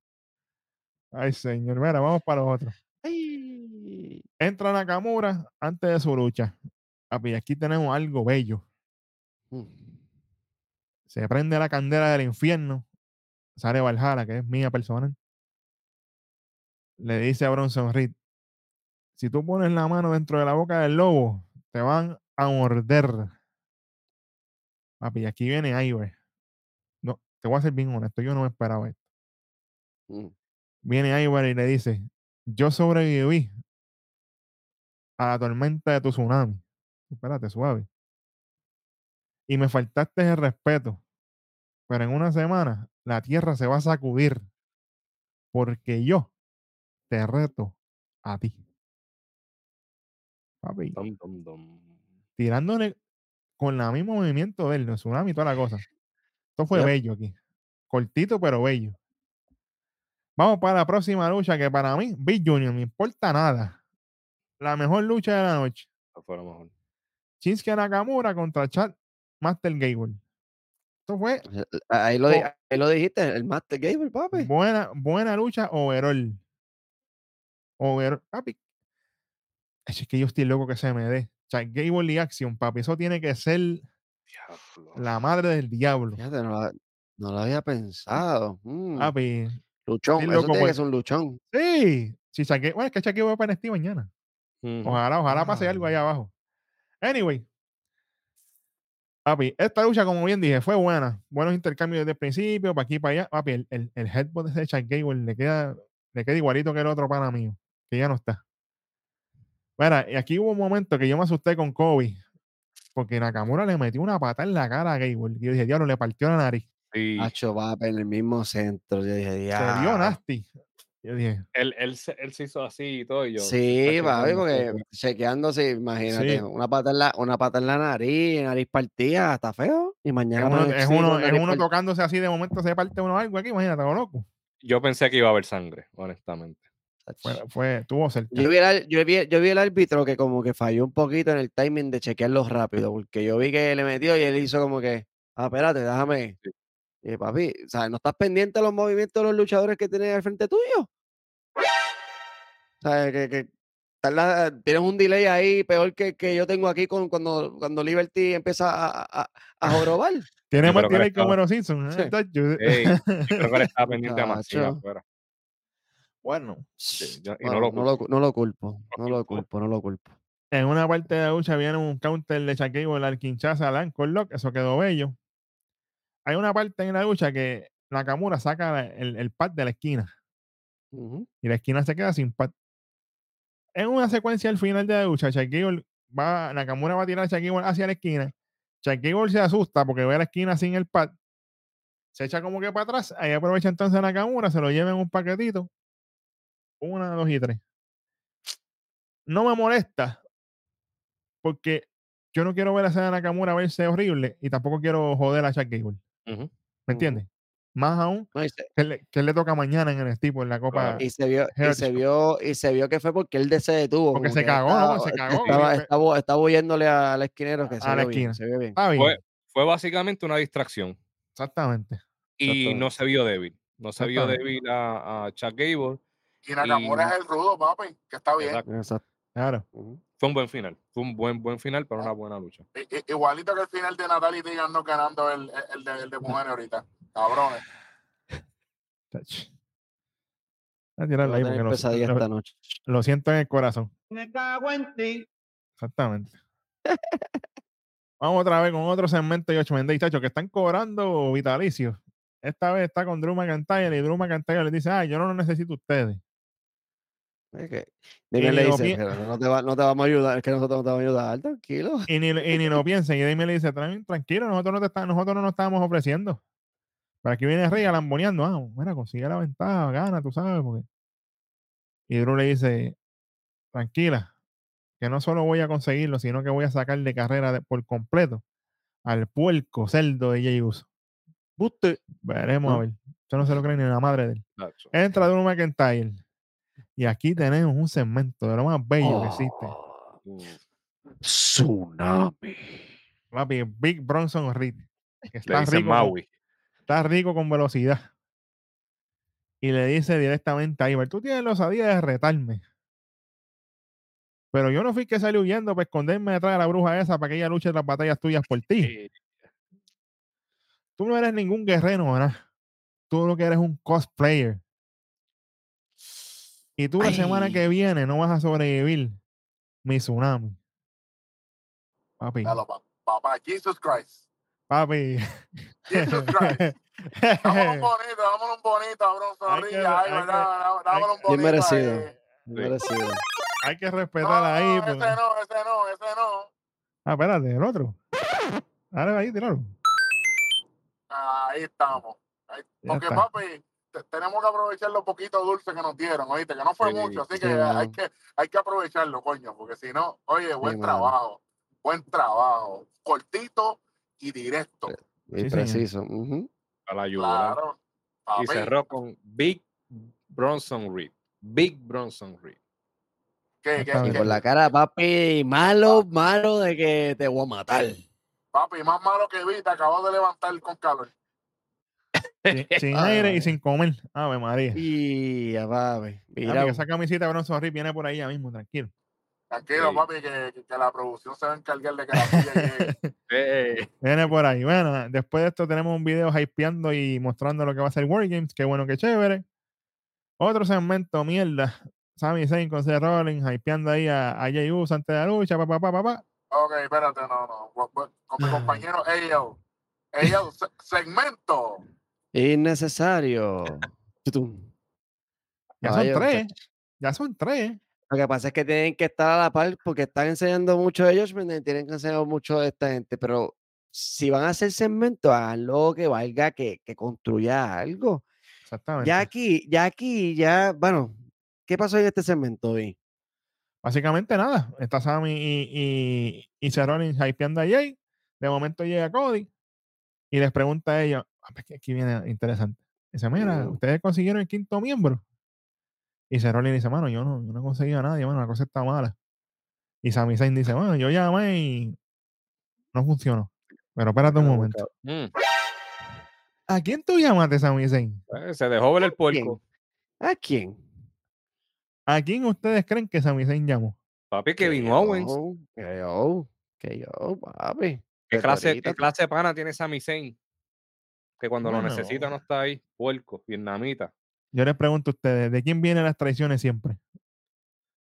Ay, señor. Mira, vamos para los otros. Entra Nakamura antes de su lucha. Papi, y aquí tenemos algo bello. Se prende la candela del infierno. Sale Valhalla, que es mía personal. Le dice a Bronson Reed: Si tú pones la mano dentro de la boca del lobo, te van a morder. Papi, aquí viene Iver. No, te voy a ser bien honesto, yo no me esperaba esto. Mm. Viene Ivar y le dice: Yo sobreviví a la tormenta de tu tsunami. Espérate, suave. Y me faltaste el respeto. Pero en una semana la tierra se va a sacudir. Porque yo te reto a ti. Papi, Dum, dum, dum. Tirándole con el mismo movimiento del el tsunami y toda la cosa. Esto fue Yep. bello aquí. Cortito, pero bello. Vamos para la próxima lucha que para mí, Big Junior, no me importa nada. La mejor lucha de la noche. Eso fue lo mejor. Shinsuke Nakamura contra Chad Master Gable. Esto fue Ahí lo, di- Oh. ahí lo dijiste, el Master Gamer, papi. buena, buena lucha overall. Overall. Papi. Es que yo estoy loco que se me dé. Chad Gable y Action, papi. Eso tiene que ser Diablo. la madre del diablo. Fíjate, no, la- no lo había pensado. Mm, Papi. luchón, estoy eso loco tiene por- que ser un luchón. Sí. Si Gable- bueno, es que Gable va para NXT mañana. Ojalá, ojalá pase algo Ah. ahí abajo. Anyway. Papi, esta lucha, como bien dije, fue buena. Buenos intercambios desde el principio, para aquí y para allá. Papi, el, el, el headbutt de Chad Gable le queda, le queda igualito que el otro pana mío, que ya no está. Mira, y aquí hubo un momento que yo me asusté con Kobe, porque Nakamura le metió una pata en la cara a Gable. Y yo dije, diablo, le partió la nariz. Sí. Hacho va en el mismo centro. Yo dije, Se vio "Diablo". nasty. Yo dije, Él, él, se, él se hizo así y todo. Y yo, Sí, "Tacho, papi, porque puedo". chequeándose, imagínate, Sí. una pata en la, una pata en la nariz, nariz partida, está feo. Y es mañana uno, para es uno, es uno tocándose así, de momento se parte uno algo aquí, imagínate, lo loco. Yo pensé que iba a haber sangre, honestamente. Fue, fue, tuvo cerca. Yo vi, el, yo, vi, yo vi el árbitro que como que falló un poquito en el timing de chequearlo rápido, porque yo vi que le metió y él hizo como que, ah, espérate, déjame. Sí. Y papi, o sea, ¿no estás pendiente de los movimientos de los luchadores que tienes al frente tuyo? O sea, que, que tarda- tienes un delay ahí peor que, que yo tengo aquí con, cuando, cuando Liberty empieza a, a, a jorobar. Tiene más delay que Homero Simpson. ¿eh? Sí. Tacho. Ey, yo creo que él estaba pendiente a afuera. Bueno, Sí, yo- y Bueno, no lo no, lo, culpo. no lo culpo, no lo culpo. culpo, no lo culpo. en una parte de la lucha viene un counter de Shaquille al Kinshasa al Lock, eso quedó bello. Hay una parte en la lucha que Nakamura saca el, el pad de la esquina y la esquina se queda sin pad. En una secuencia al final de la lucha, Shaquille va, Nakamura va a tirar a Gable hacia la esquina. Gable se asusta porque ve la esquina sin el pad. Se echa como que para atrás. Ahí aprovecha entonces a Nakamura, se lo lleva en un paquetito. Una, dos y tres. No me molesta porque yo no quiero ver a esa Nakamura verse horrible y tampoco quiero joder a Chuck Gable. ¿Me entiendes? Más aún No, y, se, que le, que le toca mañana en el tipo en la Copa. y se vio, y se vio, y se vio que fue porque él se detuvo. Porque se cagó, estaba, ¿no? Se cagó. Estaba, estaba, estaba huyéndole al esquinero que se A la vio bien, esquina. se vio bien. Está bien. Fue, fue básicamente una distracción Exactamente. y Exactamente. no se vio débil. No se vio débil a, a Chuck Gable. Y Nakamura Y- es el rudo, papi, que está bien. Exacto. Exacto. Claro. Ujú. Fue un buen final. Fue un buen, buen final, pero una buena lucha. I- i- igualito que el final de Natalia y no ganando el, el, el de, el de mujeres ahorita. Cabrones. A tirarla Voy ahí a porque tener lo, pesadilla lo- esta noche. lo siento en el corazón. Me cago en ti. Exactamente. Vamos otra vez con otro segmento de 8 Mendes, chacho, que están cobrando vitalicios. Esta vez está con Drew McIntyre y Drew McIntyre le dice, ay, yo no lo necesito a ustedes. Es que, Y Dime, le dice, pi- "Pero no te, va- no te vamos a ayudar, es que nosotros no te vamos a ayudar, tranquilo. Y ni, y ni lo piensen. Y Damien le dice, "Tran- tranquilo, nosotros no, te está- nosotros no nos estábamos ofreciendo. Para aquí viene Rey alamboneando. Ah, mira, consigue la ventaja, gana, tú sabes. Porque... Y Drew le dice, tranquila, que no solo voy a conseguirlo, sino que voy a sacar de carrera de- por completo al puerco cerdo de Jey Uso. Buste. Veremos a ver. Yo no se lo cree ni la madre de él. Entra Drew McIntyre. Y aquí tenemos un segmento de lo más bello que existe. Mm. tsunami. Papi, Big Bronson Reed. que Está rico, con, Maui. está rico con velocidad. Y le dice directamente a Iber, tú tienes la osadía de retarme. Pero yo no fui que salí huyendo para esconderme detrás de la bruja esa para que ella luche las batallas tuyas por ti. Tú no eres ningún guerrero, ¿verdad? Tú lo que eres un cosplayer. Y tú la semana que viene no vas a sobrevivir mi tsunami. Papi, pa- papá, Jesus Christ. papi. Jesus Christ. Dámonos un bonito, dámonos un bonito, que- Reed. Ay, ¿verdad? Dá- Dámonos un Bien bonito. merecido. ahí. Merecido. Hay que No, respetar ahí. no, porque- ese no, ese no, ese no. Ah, espérate, el otro. Ahora ahí, tirarlo. Ahí estamos. Ahí- Porque, está. papi, tenemos que aprovechar lo poquito dulce que nos dieron, ¿oíste? Que no fue Sí, mucho, así sí, que hay que hay que aprovecharlo, coño, porque si no, oye, buen trabajo, buen trabajo, cortito y directo, Sí, señor. preciso. ujú. a la ayuda. claro. Y cerró con Big Bronson Reed. Big Bronson Reed. Está Y con la cara, papi, malo, malo de que te voy a matar. papi, más malo que vi, te acabo de levantar con calor. Sin, sin aire y sin comer. Ave María. Y ya, papi. Papi, Mira, que esa camisita de Bronson Reed viene por ahí ya mismo, tranquilo. Tranquilo, Sí. papi, que, la producción se va a encargar de que la. Eh, Viene por ahí. Bueno, después de esto tenemos un video hypeando y mostrando lo que va a ser Wargames. Qué bueno, qué chévere. Otro segmento, mierda. Sami Zayn con Seth Rollins hypeando ahí a, a Uso antes de la lucha, papá, papá, papá. ok, espérate, no, no. Con mi compañero Ayo. Ayo, se- segmento. Innecesario. Ya son tres. Ya son tres. Lo que pasa es que tienen que estar a la par porque están enseñando mucho de ellos, tienen que enseñar mucho de esta gente, pero si van a hacer segmento, háganlo que valga, que, que construya algo. Exactamente. Ya aquí, ya aquí, ya, bueno, ¿qué pasó en este segmento, Vi? Básicamente nada. Está Sammy y, y, y Rollins hypeando a Jay. De momento llega Cody y les pregunta a ellos. "Ah, pues aquí viene interesante. Dice, mira, Mm. ustedes consiguieron el quinto miembro. Y Rollins dice, mano, yo no, yo no he conseguido a nadie, mano, la cosa está mala. Y Sami Zayn dice, bueno, yo llamé y no funcionó. Pero espérate un momento. mm, ¿A quién tú llamaste, Sami Zayn? eh, se dejó ver el puerco. ¿A quién? ¿A quién ustedes creen que Sami Zayn llamó? Papi, Que Kevin Owens. yo, Que yo, que yo, papi. ¿Qué Desde clase, ahorita ¿Qué clase de pana tiene Sami Zayn? Que cuando Bueno. lo necesita no está ahí. Puerco, vietnamita. Yo les pregunto a ustedes, ¿de quién vienen las traiciones siempre?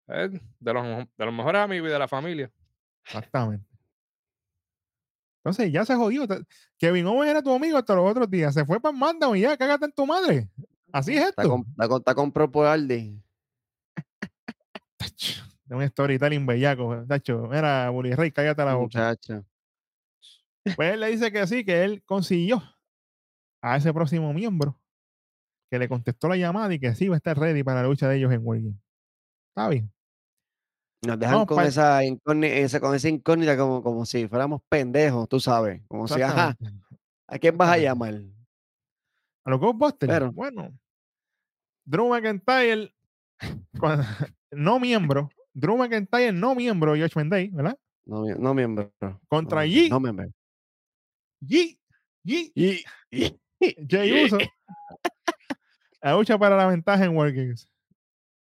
Eh, de, los, de los mejores amigos y de la familia. Exactamente. Entonces ya se jodió. Kevin Owens era tu amigo hasta los otros días. Se fue para Manda y ya, cágate en tu madre. Así es Está, esto. con, está, con, está comprado por Aldi. de un storytelling bellaco. Tacho, mira, Bully Ray, cállate la boca. Muchacha. Pues él le dice que sí, que él consiguió a ese próximo miembro que le contestó la llamada y que sí va a estar ready para la lucha de ellos en Wargame. Está bien. Nos dejan con esa, incógnita, esa, con esa incógnita como, como si fuéramos pendejos, tú sabes. Como si, ajá. ¿a quién vas a llamar? A los Ghostbusters. Pero- Bueno, Drew McIntyre, cuando- no miembro, Drew McIntyre no miembro de Judgment Day, ¿verdad? No, no miembro. Contra no, Yi. No miembro. Yi, Yi, Y, y- Jay Uso. La lucha para la ventaja en Wargames.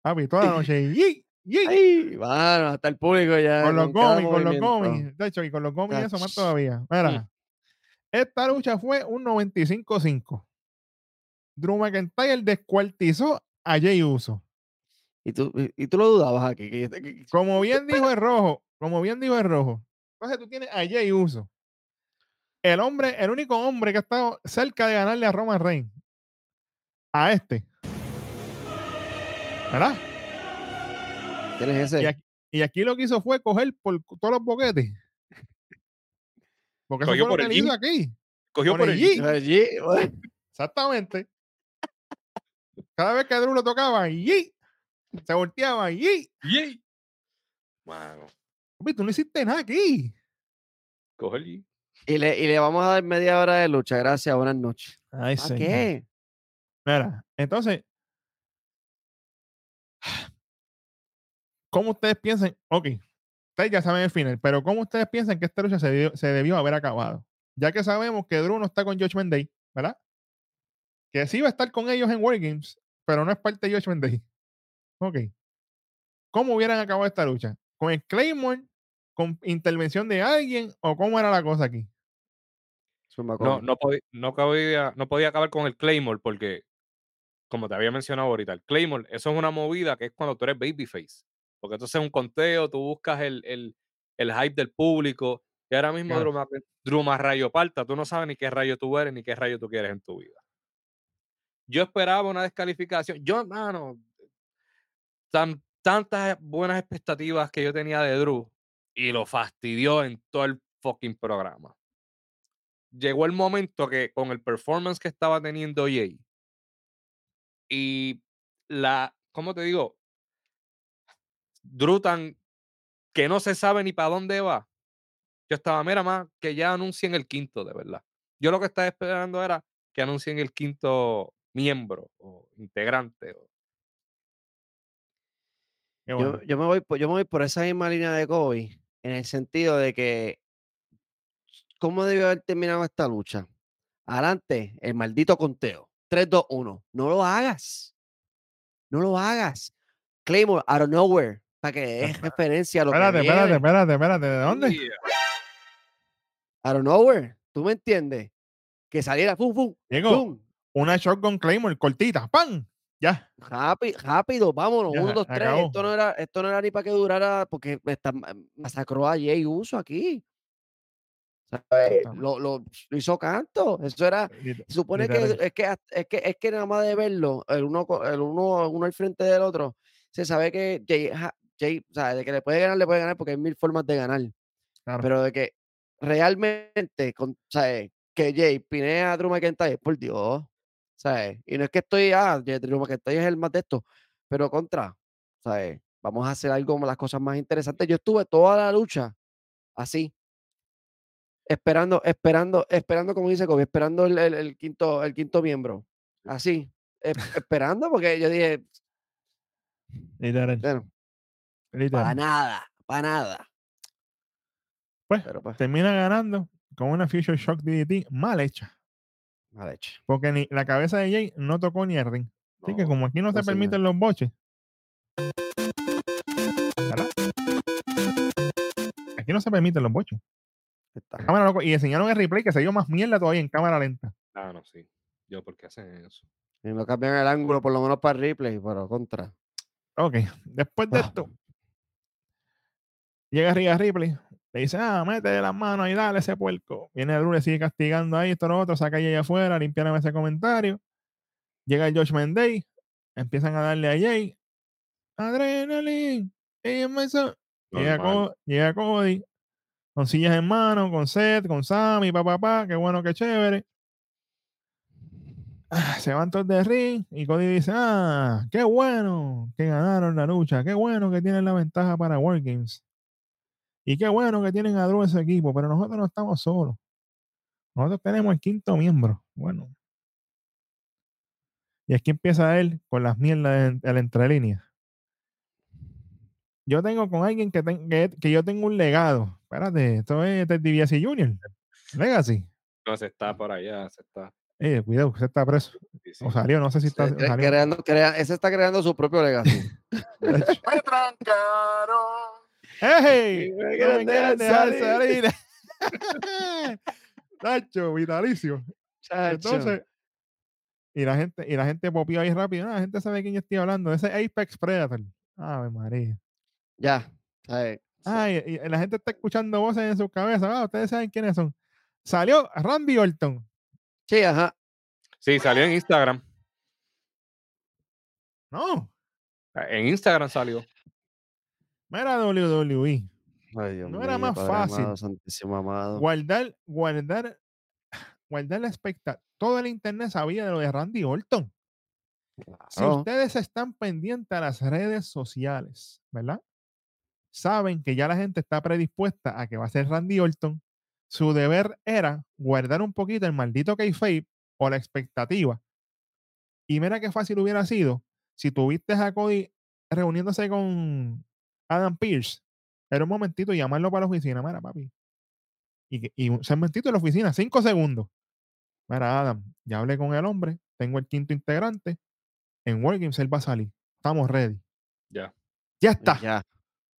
Papi, toda la noche. Yi, Yi. mano, hasta el público ya. con los cómics, con los cómics. De hecho, y con los cómics eso más todavía. Mira, esta lucha fue un 95-5. Drew McIntyre descuartizó a Jay Uso. Y tú, y, tú lo dudabas aquí. que- que- Como bien dijo el rojo, como bien dijo el rojo. Entonces tú tienes a Jay Uso. El hombre, el único hombre que ha estado cerca de ganarle a Roman Reigns. A este. ¿Verdad? ¿Quién es ese? Y aquí, y aquí lo que hizo fue coger por todos los boquetes. Porque eso Cogió fue lo por que el le Yi. hizo aquí. Cogió Por por el bueno, Exactamente. Cada vez que Drew lo tocaba, ¡yi! se volteaba. Yay. Mano, tú no hiciste nada aquí. coge el Yi. Y le, y le vamos a dar media hora de lucha. Gracias, buenas noches. Ay, ¿Para qué? Mira, entonces, ¿cómo ustedes piensan? Ok, ustedes ya saben el final, pero ¿cómo ustedes piensan que esta lucha se debió, se debió haber acabado? Ya que sabemos que Drew no está con Judgment Day, ¿verdad? Que sí va a estar con ellos en Wargames, pero no es parte de Judgment Day. Ok. ¿Cómo hubieran acabado esta lucha? ¿Con el Claymore? ¿Con intervención de alguien? ¿O cómo era la cosa aquí? No, no, podía, no, podía, no podía acabar con el Claymore porque, como te había mencionado ahorita, el Claymore, eso es una movida que es cuando tú eres babyface. Porque entonces es un conteo, tú buscas el, el, el hype del público. Y ahora mismo Drew más rayo parta. Tú no sabes ni qué rayo tú eres ni qué rayo tú quieres en tu vida. Yo esperaba una descalificación. Yo, mano, tan, tantas buenas expectativas que yo tenía de Drew y lo fastidió en todo el fucking programa llegó el momento que con el performance que estaba teniendo Jay y la, ¿cómo te digo? Drew tan que no se sabe ni para dónde va. Yo estaba, mira más, que ya anuncien el quinto, de verdad. Yo lo que estaba esperando era que anuncien el quinto miembro o integrante. o- Yo, yo me voy yo me voy por esa misma línea de Kobe, en el sentido de que, ¿cómo debió haber terminado esta lucha? Adelante, el maldito conteo. 3, 2, 1. No lo hagas. No lo hagas. Claymore, out of nowhere, para que des referencia a lo Espérate, que espérate, viene. espérate, espérate. ¿De dónde? Yeah. Out of nowhere. ¿Tú me entiendes? Que saliera, pum, pum, Diego, pum. una shotgun Claymore cortita. ¡Pam! Ya. Rápido, rápido, vámonos. Ya, Uno, dos, tres. acabó. Esto no, era, esto no era ni para que durara, porque me masacró a Jay Uso aquí. Exactamente. Lo, lo, hizo canto. Eso era. Lit- Se supone que es, que es que es que nada más de verlo, el uno, el uno, uno al frente del otro, se sabe que Jay, ja- Jay, o sea, de que le puede ganar, le puede ganar porque hay mil formas de ganar. Claro. Pero de que realmente, con, ¿sabes? Que Jay pinea a Drew McIntyre, por Dios. ¿Sabes? Y no es que estoy, ah, Drew McIntyre es el más de esto, pero contra, ¿sabes? Vamos a hacer algo, las cosas más interesantes. Yo estuve toda la lucha así, esperando, esperando, esperando, como dice Kobe, esperando el, el- el quinto, el quinto miembro. Así, es- esperando, porque yo dije, Literal. bueno, para literal. nada, para nada. Pues, Pero pues, termina ganando con una Future Shock DDT mal hecha. mal hecho. Porque ni la cabeza de Jay no tocó ni el ring. Así que como aquí no se no, permiten los boches. ¿verdad? Aquí no se permiten los boches. Cámara loco- y enseñaron el replay que se dio más mierda todavía en cámara lenta. Ah, no, sí. Yo, ¿por qué hacen eso? Y no cambian el ángulo, por lo menos para replay, pero contra. Ok, después de Ah. esto, llega Rhea Ripley, le dice, ah, métele las manos y dale ese puerco. Viene el lunes, sigue castigando ahí, esto, lo otro, saca a Jay afuera, limpiaron ese comentario. Llega el Josh Day, empiezan a darle a Jay, adrenalin. AJ Styles. Llega, Normal. Co- llega Cody con sillas en mano, con Seth, con Sammy, papá, papá, qué bueno, qué chévere. Ah, Se van todos de ring y Cody dice, ah, qué bueno que ganaron la lucha, qué bueno que tienen la ventaja para War Games. Y qué bueno que tienen a Drew en su equipo, pero nosotros no estamos solos. Nosotros tenemos el quinto miembro. Bueno. Y aquí empieza él con las mierdas en la entrelínea. Yo tengo con alguien que, que yo tengo un legado. Espérate, esto es Ted DiBiase Jr. Legacy. No, se está por allá, se está. Eh, cuidado, usted está preso. sí, sí. O salió, no sé si está. Se- cre- salió. creando- crea- ese está creando su propio legacy. Me trancaron. ¡Ey! Me quieren dejar salir. Tacho, vitalicio. Chacho. Entonces, y la gente, y la gente popió ahí rápido. Ah, la gente sabe de quién yo estoy hablando. Ese Apex Predator. Ave María. ya. ¿sabes? Ah, y, y la gente está escuchando voces en su cabeza. Ah, ustedes saben quiénes son. Salió Randy Orton. Sí, ajá. Sí, salió en Instagram. No, En Instagram salió. mira WWE. Ay, Dios No era más Padre fácil. amado, santísimo amado. Guardar, guardar, guardar la expectativa. Todo el internet sabía de lo de Randy Orton. Si ustedes están pendientes a las redes sociales, ¿verdad? Saben que ya la gente está predispuesta a que va a ser Randy Orton. Su deber era guardar un poquito el maldito kayfabe o la expectativa. Y mira qué fácil hubiera sido si tuviste a Cody reuniéndose con Adam Pierce. Era un momentito y llamarlo para la oficina. Mira, papi. Y, y un segmentito en la oficina, cinco segundos. Mira, Adam, ya hablé con el hombre, tengo el quinto integrante. En Wargames él va a salir. Estamos ready. Ya. Ya está. Ya.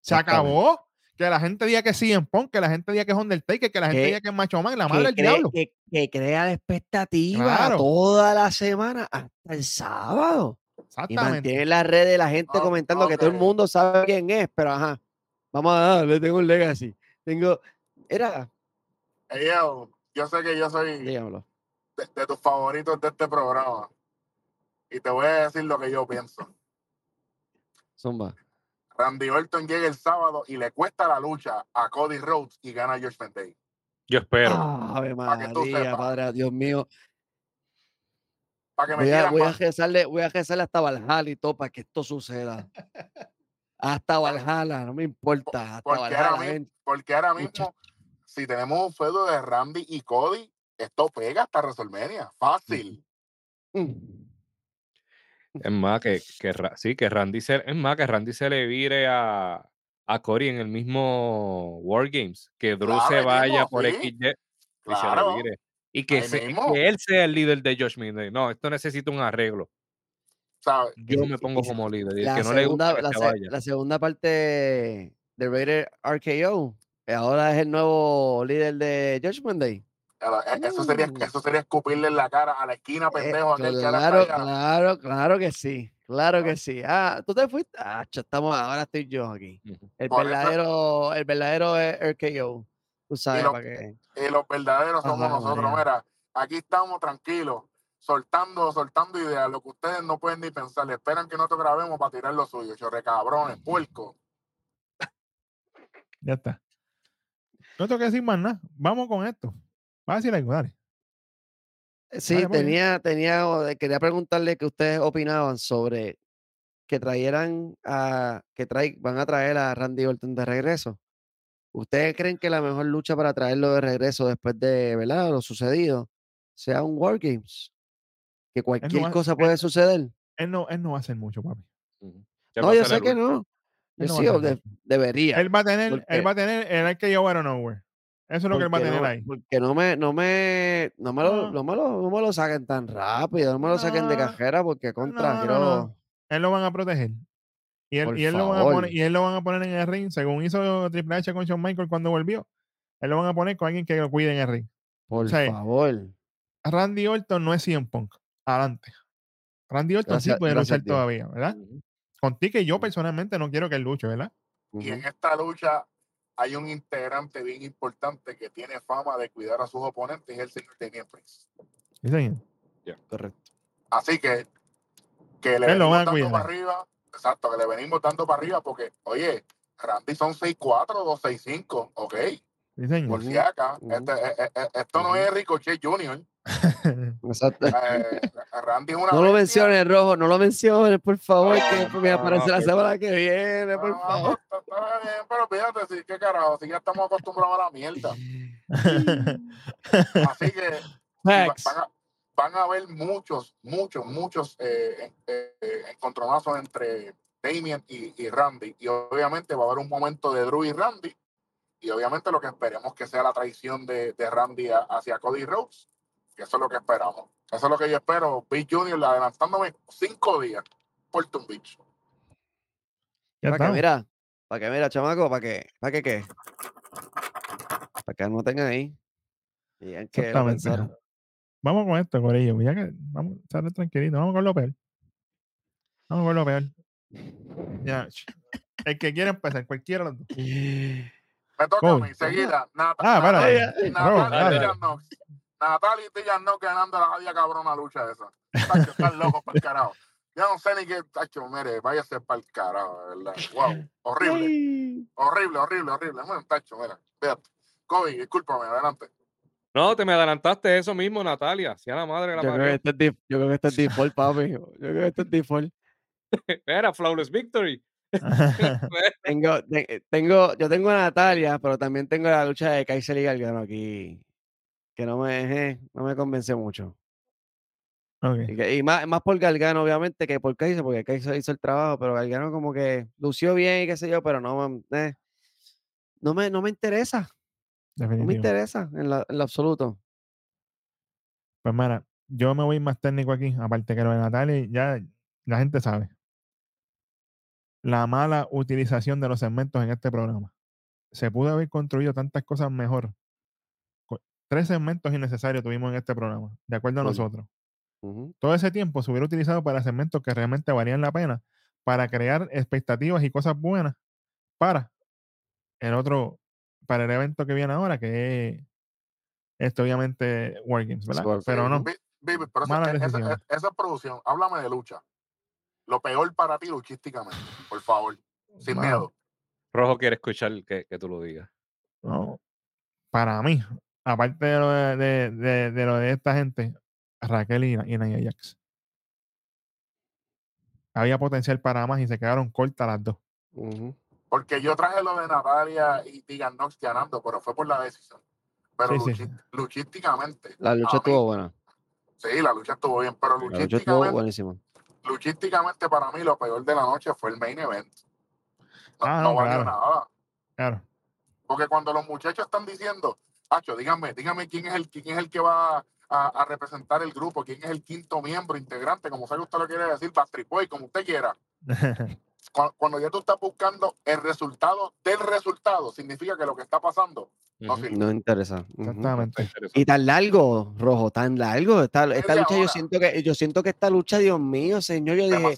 Se acabó. Que la gente diga que sí en Punk, que la gente diga que es Undertaker, que la gente Que- diga que es Macho Man, la madre del diablo. que- que crea la expectativa Claro. toda la semana hasta el sábado. Y Exactamente. mantiene las redes la gente comentando que todo el mundo sabe quién es, pero ajá. Vamos a darle, tengo un legacy. Tengo. Era, Ey, yo, yo sé que yo soy dígamelo. de, de tus favoritos de este programa. Y te voy a decir lo que yo pienso. Zumba. Randy Orton llega el sábado y le cuesta la lucha a Cody Rhodes y gana George Day. Yo espero. Ave que tú María, padre, Dios mío. Para que me Voy a, voy a rezarle, voy a rezarle hasta Valhalla y todo para que esto suceda. Hasta Valhalla, no me importa. Hasta Porque ahora, Valhalla, porque mismo, si tenemos un feudo de Randy y Cody, esto pega hasta WrestleMania. Fácil. Mm. Es más, que, que sí, que Randy se, es más, que Randy se le vire a, a Cory en el mismo War Games. Que Drew Claro, se vaya mismo, por sí. XY y se le vire. Y que, se- que él sea el líder de Josh Midnight. No, esto necesita un arreglo. ¿sabes? Yo me pongo como líder. La que no le segunda, gusta que la, se se- vaya. la segunda parte de Raider RKO. Ahora es el nuevo líder de Judgment Day. Eso sería, Mm. eso sería escupirle en la cara a la esquina Eh, pendejo aquel que ahora claro, allá. claro, claro que sí. Claro que sí. Ah, tú te fuiste. Ah, estamos, ahora estoy yo aquí. El Por eso- verdadero, el verdadero es RKO. Tú sabes lo- para qué. Y los verdaderos somos Ajá, nosotros. María. Mira, aquí estamos tranquilos, soltando, soltando ideas, lo que ustedes no pueden ni pensar. Esperan que nosotros grabemos para tirar lo suyo. Chorre cabrones, puerco. Ya está. No tengo que decir más nada. Vamos con esto. Fácil algo, dale. Sí, Dale, tenía, tenía, de- quería preguntarle qué ustedes opinaban sobre que trajeran a, que trae, van a traer a Randy Orton de regreso. ¿Ustedes creen que la mejor lucha para traerlo de regreso después de, ¿verdad? Lo sucedido sea un War Games? Que cualquier va- cosa puede suceder. Él no, él no va a hacer mucho, papi. No, va a yo sé que no. Yo va a sí, de- debería. Él va a tener, ¿Por él va a tener el hay que llevar a nowhere. Eso es lo que él va a porque tener no, ahí. porque no me, no me, no me, lo, No. no me lo, no me lo saquen tan rápido, no me lo saquen de cajera porque contra, no, quiero, no. Él lo van a proteger. Y él, y él lo van a poner, y él lo van a poner en el ring, según hizo Triple H con Shawn Michael cuando volvió. Él lo van a poner con alguien que lo cuide en el ring. por sea, favor. Randy Orton no es CM Punk. Adelante. Randy Orton Gracias- sí puede luchar todavía, ¿verdad? Ujú. Con ti que yo personalmente no quiero que él luche, ¿verdad? Y en esta lucha hay un integrante bien importante que tiene fama de cuidar a sus oponentes y es el señor Damian Priest. Sí, señor. Correcto. Así que que le venimos dando cuidar. para arriba, exacto, que le venimos dando para arriba porque, oye, Randy son 6'4, 265, ok, Sí, señor. por si acá. Este, eh, eh, eh, esto no es Ricochet Jr. Exacto. Eh, Randy es una No lo bestia. menciones, Rojo, no lo menciones, por favor, No, que me no, aparece no, la semana que viene, por No, favor. no, está- está bien, pero fíjate, sí, qué carajo, si ya estamos acostumbrados a la mierda. Así que van a, van a haber muchos, muchos, muchos eh, encontronazos entre Damien y, y Randy. Y obviamente va a haber un momento de Drew y Randy. Y obviamente lo que esperemos que sea la traición de, de Randy a- hacia Cody Rhodes. Que eso es lo que esperamos. Eso es lo que yo espero. Big Junior adelantándome cinco días. Porton Beach. Para que mira, para que mira, chamaco, para que, para que qué. Para que ahí. Digan lo Exactamente. pensaron. Vamos con esto, Corillo. Ya que vamos a estar tranquilitos. Vamos con lo peor. Vamos con lo peor. Ya. El que quiera empezar, cualquiera de los dos. Me toca a mí, seguida. Nat- Ah, para. Natalia, Knox. Natalia y Knox ganando la jodida cabrona lucha esa. Tacho, están locos para el carajo. Yo no sé ni qué, tacho, mire, váyase para el carajo, de verdad. Wow, horrible, horrible, horrible, horrible. Bueno, tacho, mira, fíjate. Kobe, discúlpame, adelante. No, te me adelantaste eso mismo, Natalia. Si a la madre de la Yo creo, que este es yo creo que este es default, papi. Yo creo que este es default. Era Flawless Victory. Tengo, te- tengo, yo tengo a Natalia, pero también tengo la lucha de Kaiser y Gargano aquí. Que no me, eh, no me convence mucho. Y, que- y más, más por Gargano, obviamente, que por Kaiser, porque Kaiser hizo el trabajo, pero Gargano como que lució bien y qué sé yo, pero no, me- eh, no, me, no me interesa. No me interesa en, la- en lo absoluto. Pues mira, yo me voy más técnico aquí, aparte que lo de Natalia, ya la gente sabe. La mala utilización de los segmentos en este programa. Se pudo haber construido tantas cosas mejor. Tres segmentos innecesarios tuvimos en este programa, de acuerdo a nosotros. Todo ese tiempo se hubiera utilizado para segmentos que realmente valían la pena, para crear expectativas y cosas buenas para el otro, para el evento que viene ahora, que es este, obviamente, War Games, ¿verdad? Wargames. Pero no, Vi- Vivi, pero esa, Malas e- esa- e- esa producción, háblame de lucha. Lo peor para ti luchísticamente, por favor, sin miedo. Rojo quiere escuchar que, que tú lo digas. no, para mí, aparte de lo de, de- de- de lo de esta gente, Raquel y, y Nia Jax. Había potencial para más y se quedaron cortas las dos. Porque yo traje lo de Natalia y Digan Nox ganando, pero fue por la decisión. Pero Sí, sí. luchi- luchísticamente. La lucha estuvo buena. Sí, la lucha estuvo bien, pero La lucha estuvo luchísticamente, buenísima. luchísticamente para mí lo peor de la noche fue el main event. No, Ah, no no, valió claro. nada. Claro. Porque cuando los muchachos están diciendo, Hacho, dígame, dígame quién es el quién es el que va a, a representar el grupo, quién es el quinto miembro integrante, como sea que usted lo quiere decir, Backstreet Boy, como usted quiera. Cu- Cuando, ya tú estás buscando el resultado del resultado, significa que lo que está pasando no sirve. No interesa. Exactamente. Y tan largo, Rojo, tan largo. Esta, lucha, yo siento que, yo siento que esta lucha, Dios mío, señor, yo dije,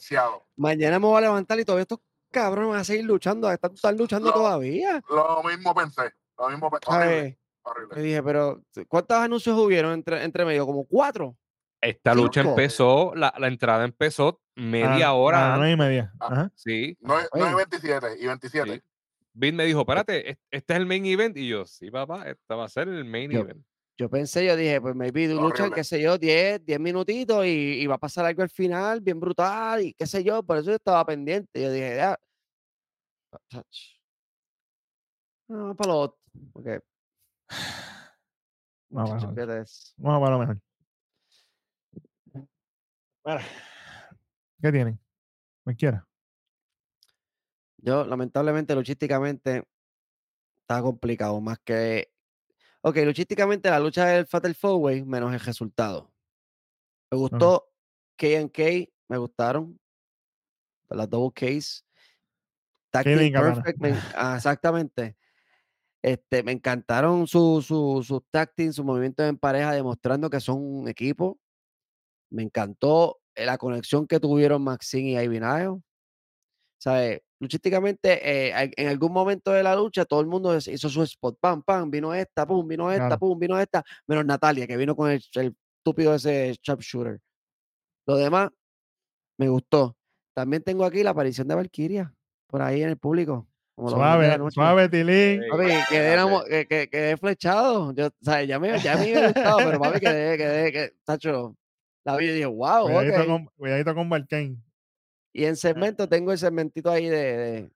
mañana me voy a levantar y todavía estos cabrones van a seguir luchando. Están, están luchando No. todavía. Lo mismo pensé. Lo mismo pensé. Horrible, Yo horrible. dije, pero ¿cuántos anuncios hubieron entre, entre medio? Como cuatro. Esta lucha empezó, la, la entrada empezó media A- hora A las nueve y media. Ah. Ajá. Sí, 9, Oye. 27 y 27. sí. Bill me dijo, espérate, es- este es el main event. Y yo, sí, papá, este va a ser el main Yo- event. Yo pensé, yo dije, pues maybe luchan, Horrible. qué sé yo, 10, 10 minutitos y, y va a pasar algo al final, bien brutal, y qué sé yo, por eso yo estaba pendiente. Yo dije, ya. chach. No, para lo otro. Porque. Vamos a Vamos para lo mejor. Bueno, ¿Qué tienen? Cualquiera. Yo, lamentablemente, luchísticamente, está complicado. Más que. Ok, luchísticamente, la lucha del Fatal Four Way, menos el resultado. Me gustó K&K, me gustaron. Las double Ks. Perfect, me ah, exactamente. Este, me encantaron sus su, team, sus movimientos en pareja, demostrando que son un equipo. Me encantó eh, la conexión que tuvieron Maxine y Nile. ¿Sabes? Luchísticamente, eh, en algún momento de la lucha, todo el mundo hizo su spot. Pam, pam, vino esta, pum, vino esta, Claro. pum, vino esta. Menos Natalia, que vino con el, el estúpido ese sharpshooter. Lo demás, me gustó. también tengo aquí la aparición de Valkyria por ahí en el público. como Suave, suave, Tilín. Papi, quedé, que, que- quedé flechado. Yo, o sea, ya me, ya me había gustado, pero papi, quedé, quedé, que, tacho, la vi y dije, wow, Cuidadito, ok. con, cuidadito con. Y en segmento tengo el segmentito ahí de, de,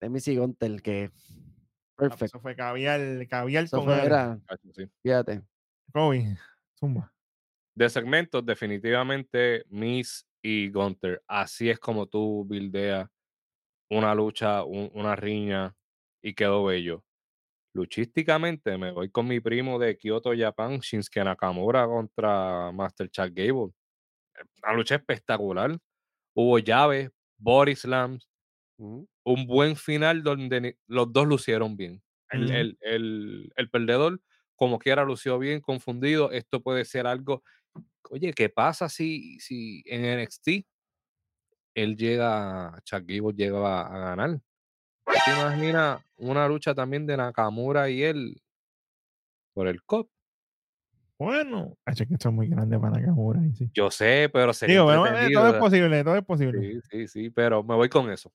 de Missy Gunter, que perfecto. Eso fue caviar, caviar Eso con fue, era, sí. fíjate. Kobe, zumba. De segmentos, definitivamente Miss y Gunter. Así es como tú bildeas una lucha, un- una riña y quedó bello. Luchísticamente me voy con mi primo de Kyoto, Japón, Shinsuke Nakamura contra Master Chad Gable. Una lucha espectacular. Hubo llaves, body slams, Ujú. un buen final donde los dos lucieron bien. El, Ujú. el- el- el perdedor, como quiera, lució bien, confundido. Esto puede ser algo. Oye, ¿qué pasa si, si en NXT él llega, Chad Gable llega a, a ganar? ¿Tú ¿Te imaginas una lucha también de Nakamura y él por el COP? Bueno, es que esto es muy grande para Nakamura. sí. Yo sé, pero sería Digo, bueno, eh, todo es posible, todo es posible. Sí, sí, sí, pero me voy con eso.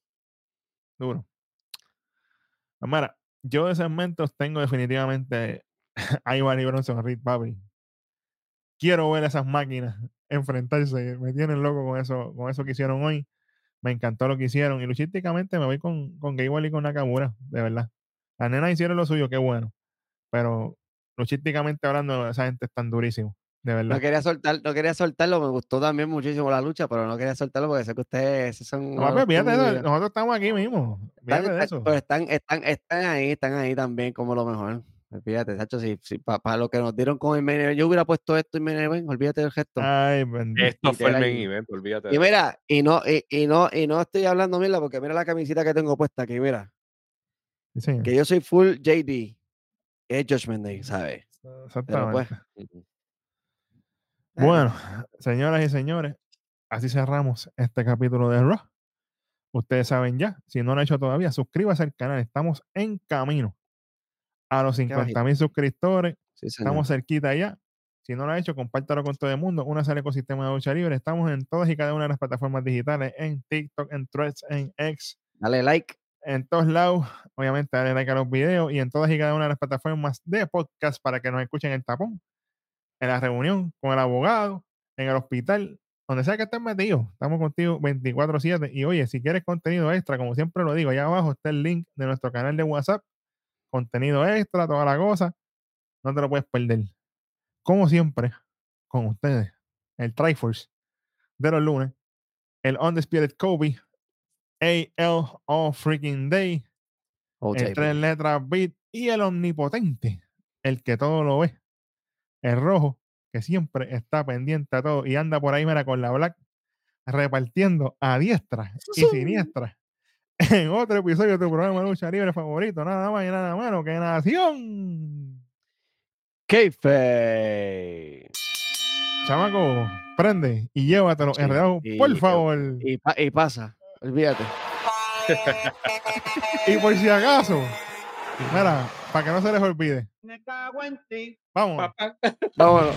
Duro. Amara, yo de segmentos tengo definitivamente a Ivan y Bronson Reed, papi. Quiero ver esas máquinas enfrentarse. Me tienen loco con eso, con eso que hicieron hoy. Me encantó lo que hicieron. Y luchísticamente me voy con, con y con Nakamura, de verdad. Las nenas hicieron lo suyo, qué bueno. Pero luchísticamente hablando, esa gente es tan durísimo, de verdad. No quería soltar, no quería soltarlo, me gustó también muchísimo la lucha, pero no quería soltarlo porque sé que ustedes son. No, papi, fíjate nosotros estamos aquí mismo. Están- de eso. Pero están, están, están ahí, están ahí también como lo mejor. Fíjate, Sacho, si, si para lo que nos dieron con el main event, yo hubiera puesto esto en main event, olvídate del gesto. Ay, bendito. Esto fue el main event, olvídate. Y mira, y no, y, y no, y no estoy hablando mierda porque mira la camisita que tengo puesta aquí, mira, Sí, señor. que yo soy full JD, es Judgment Day, ¿sabes? Pero Exactamente. pues, Ujú. Bueno, señoras y señores, así cerramos este capítulo de Raw. Ustedes saben ya, si no lo han hecho todavía, suscríbase al canal. Estamos en camino a los Qué 50 mil suscriptores. sí. Estamos cerquita ya. Si no lo han hecho, compártalo con todo el mundo. Una al ecosistema de lucha libre. Estamos en todas y cada una de las plataformas digitales, en TikTok, en Threads, en X, Dale like. en todos lados. Obviamente, dale like a los videos y en todas y cada una de las plataformas de podcast para que nos escuchen el tapón, en la reunión, con el abogado, en el hospital, donde sea que estés metido. Estamos contigo 24-7. Y oye, si quieres contenido extra, como siempre lo digo, allá abajo está el link de nuestro canal de WhatsApp. Contenido extra, toda la cosa. No te lo puedes perder. Como siempre, con ustedes, el Triforce de los lunes, el Undisputed Kobe, AL All Freaking Day, Oh, el tres letras beat y el omnipotente, el que todo lo ve, el rojo, que siempre está pendiente a todo y anda por ahí, mira, con la black, repartiendo a diestra y siniestra. En otro episodio de tu programa de lucha libre favorito, nada más y nada menos que Nación. Kayfabe. Chamaco, prende y llévatelo Sí, enredado, y- por favor. Y, pa- y pasa, olvídate. Y por si acaso, mira, para que no se les olvide. Vamos. Papá. Vámonos.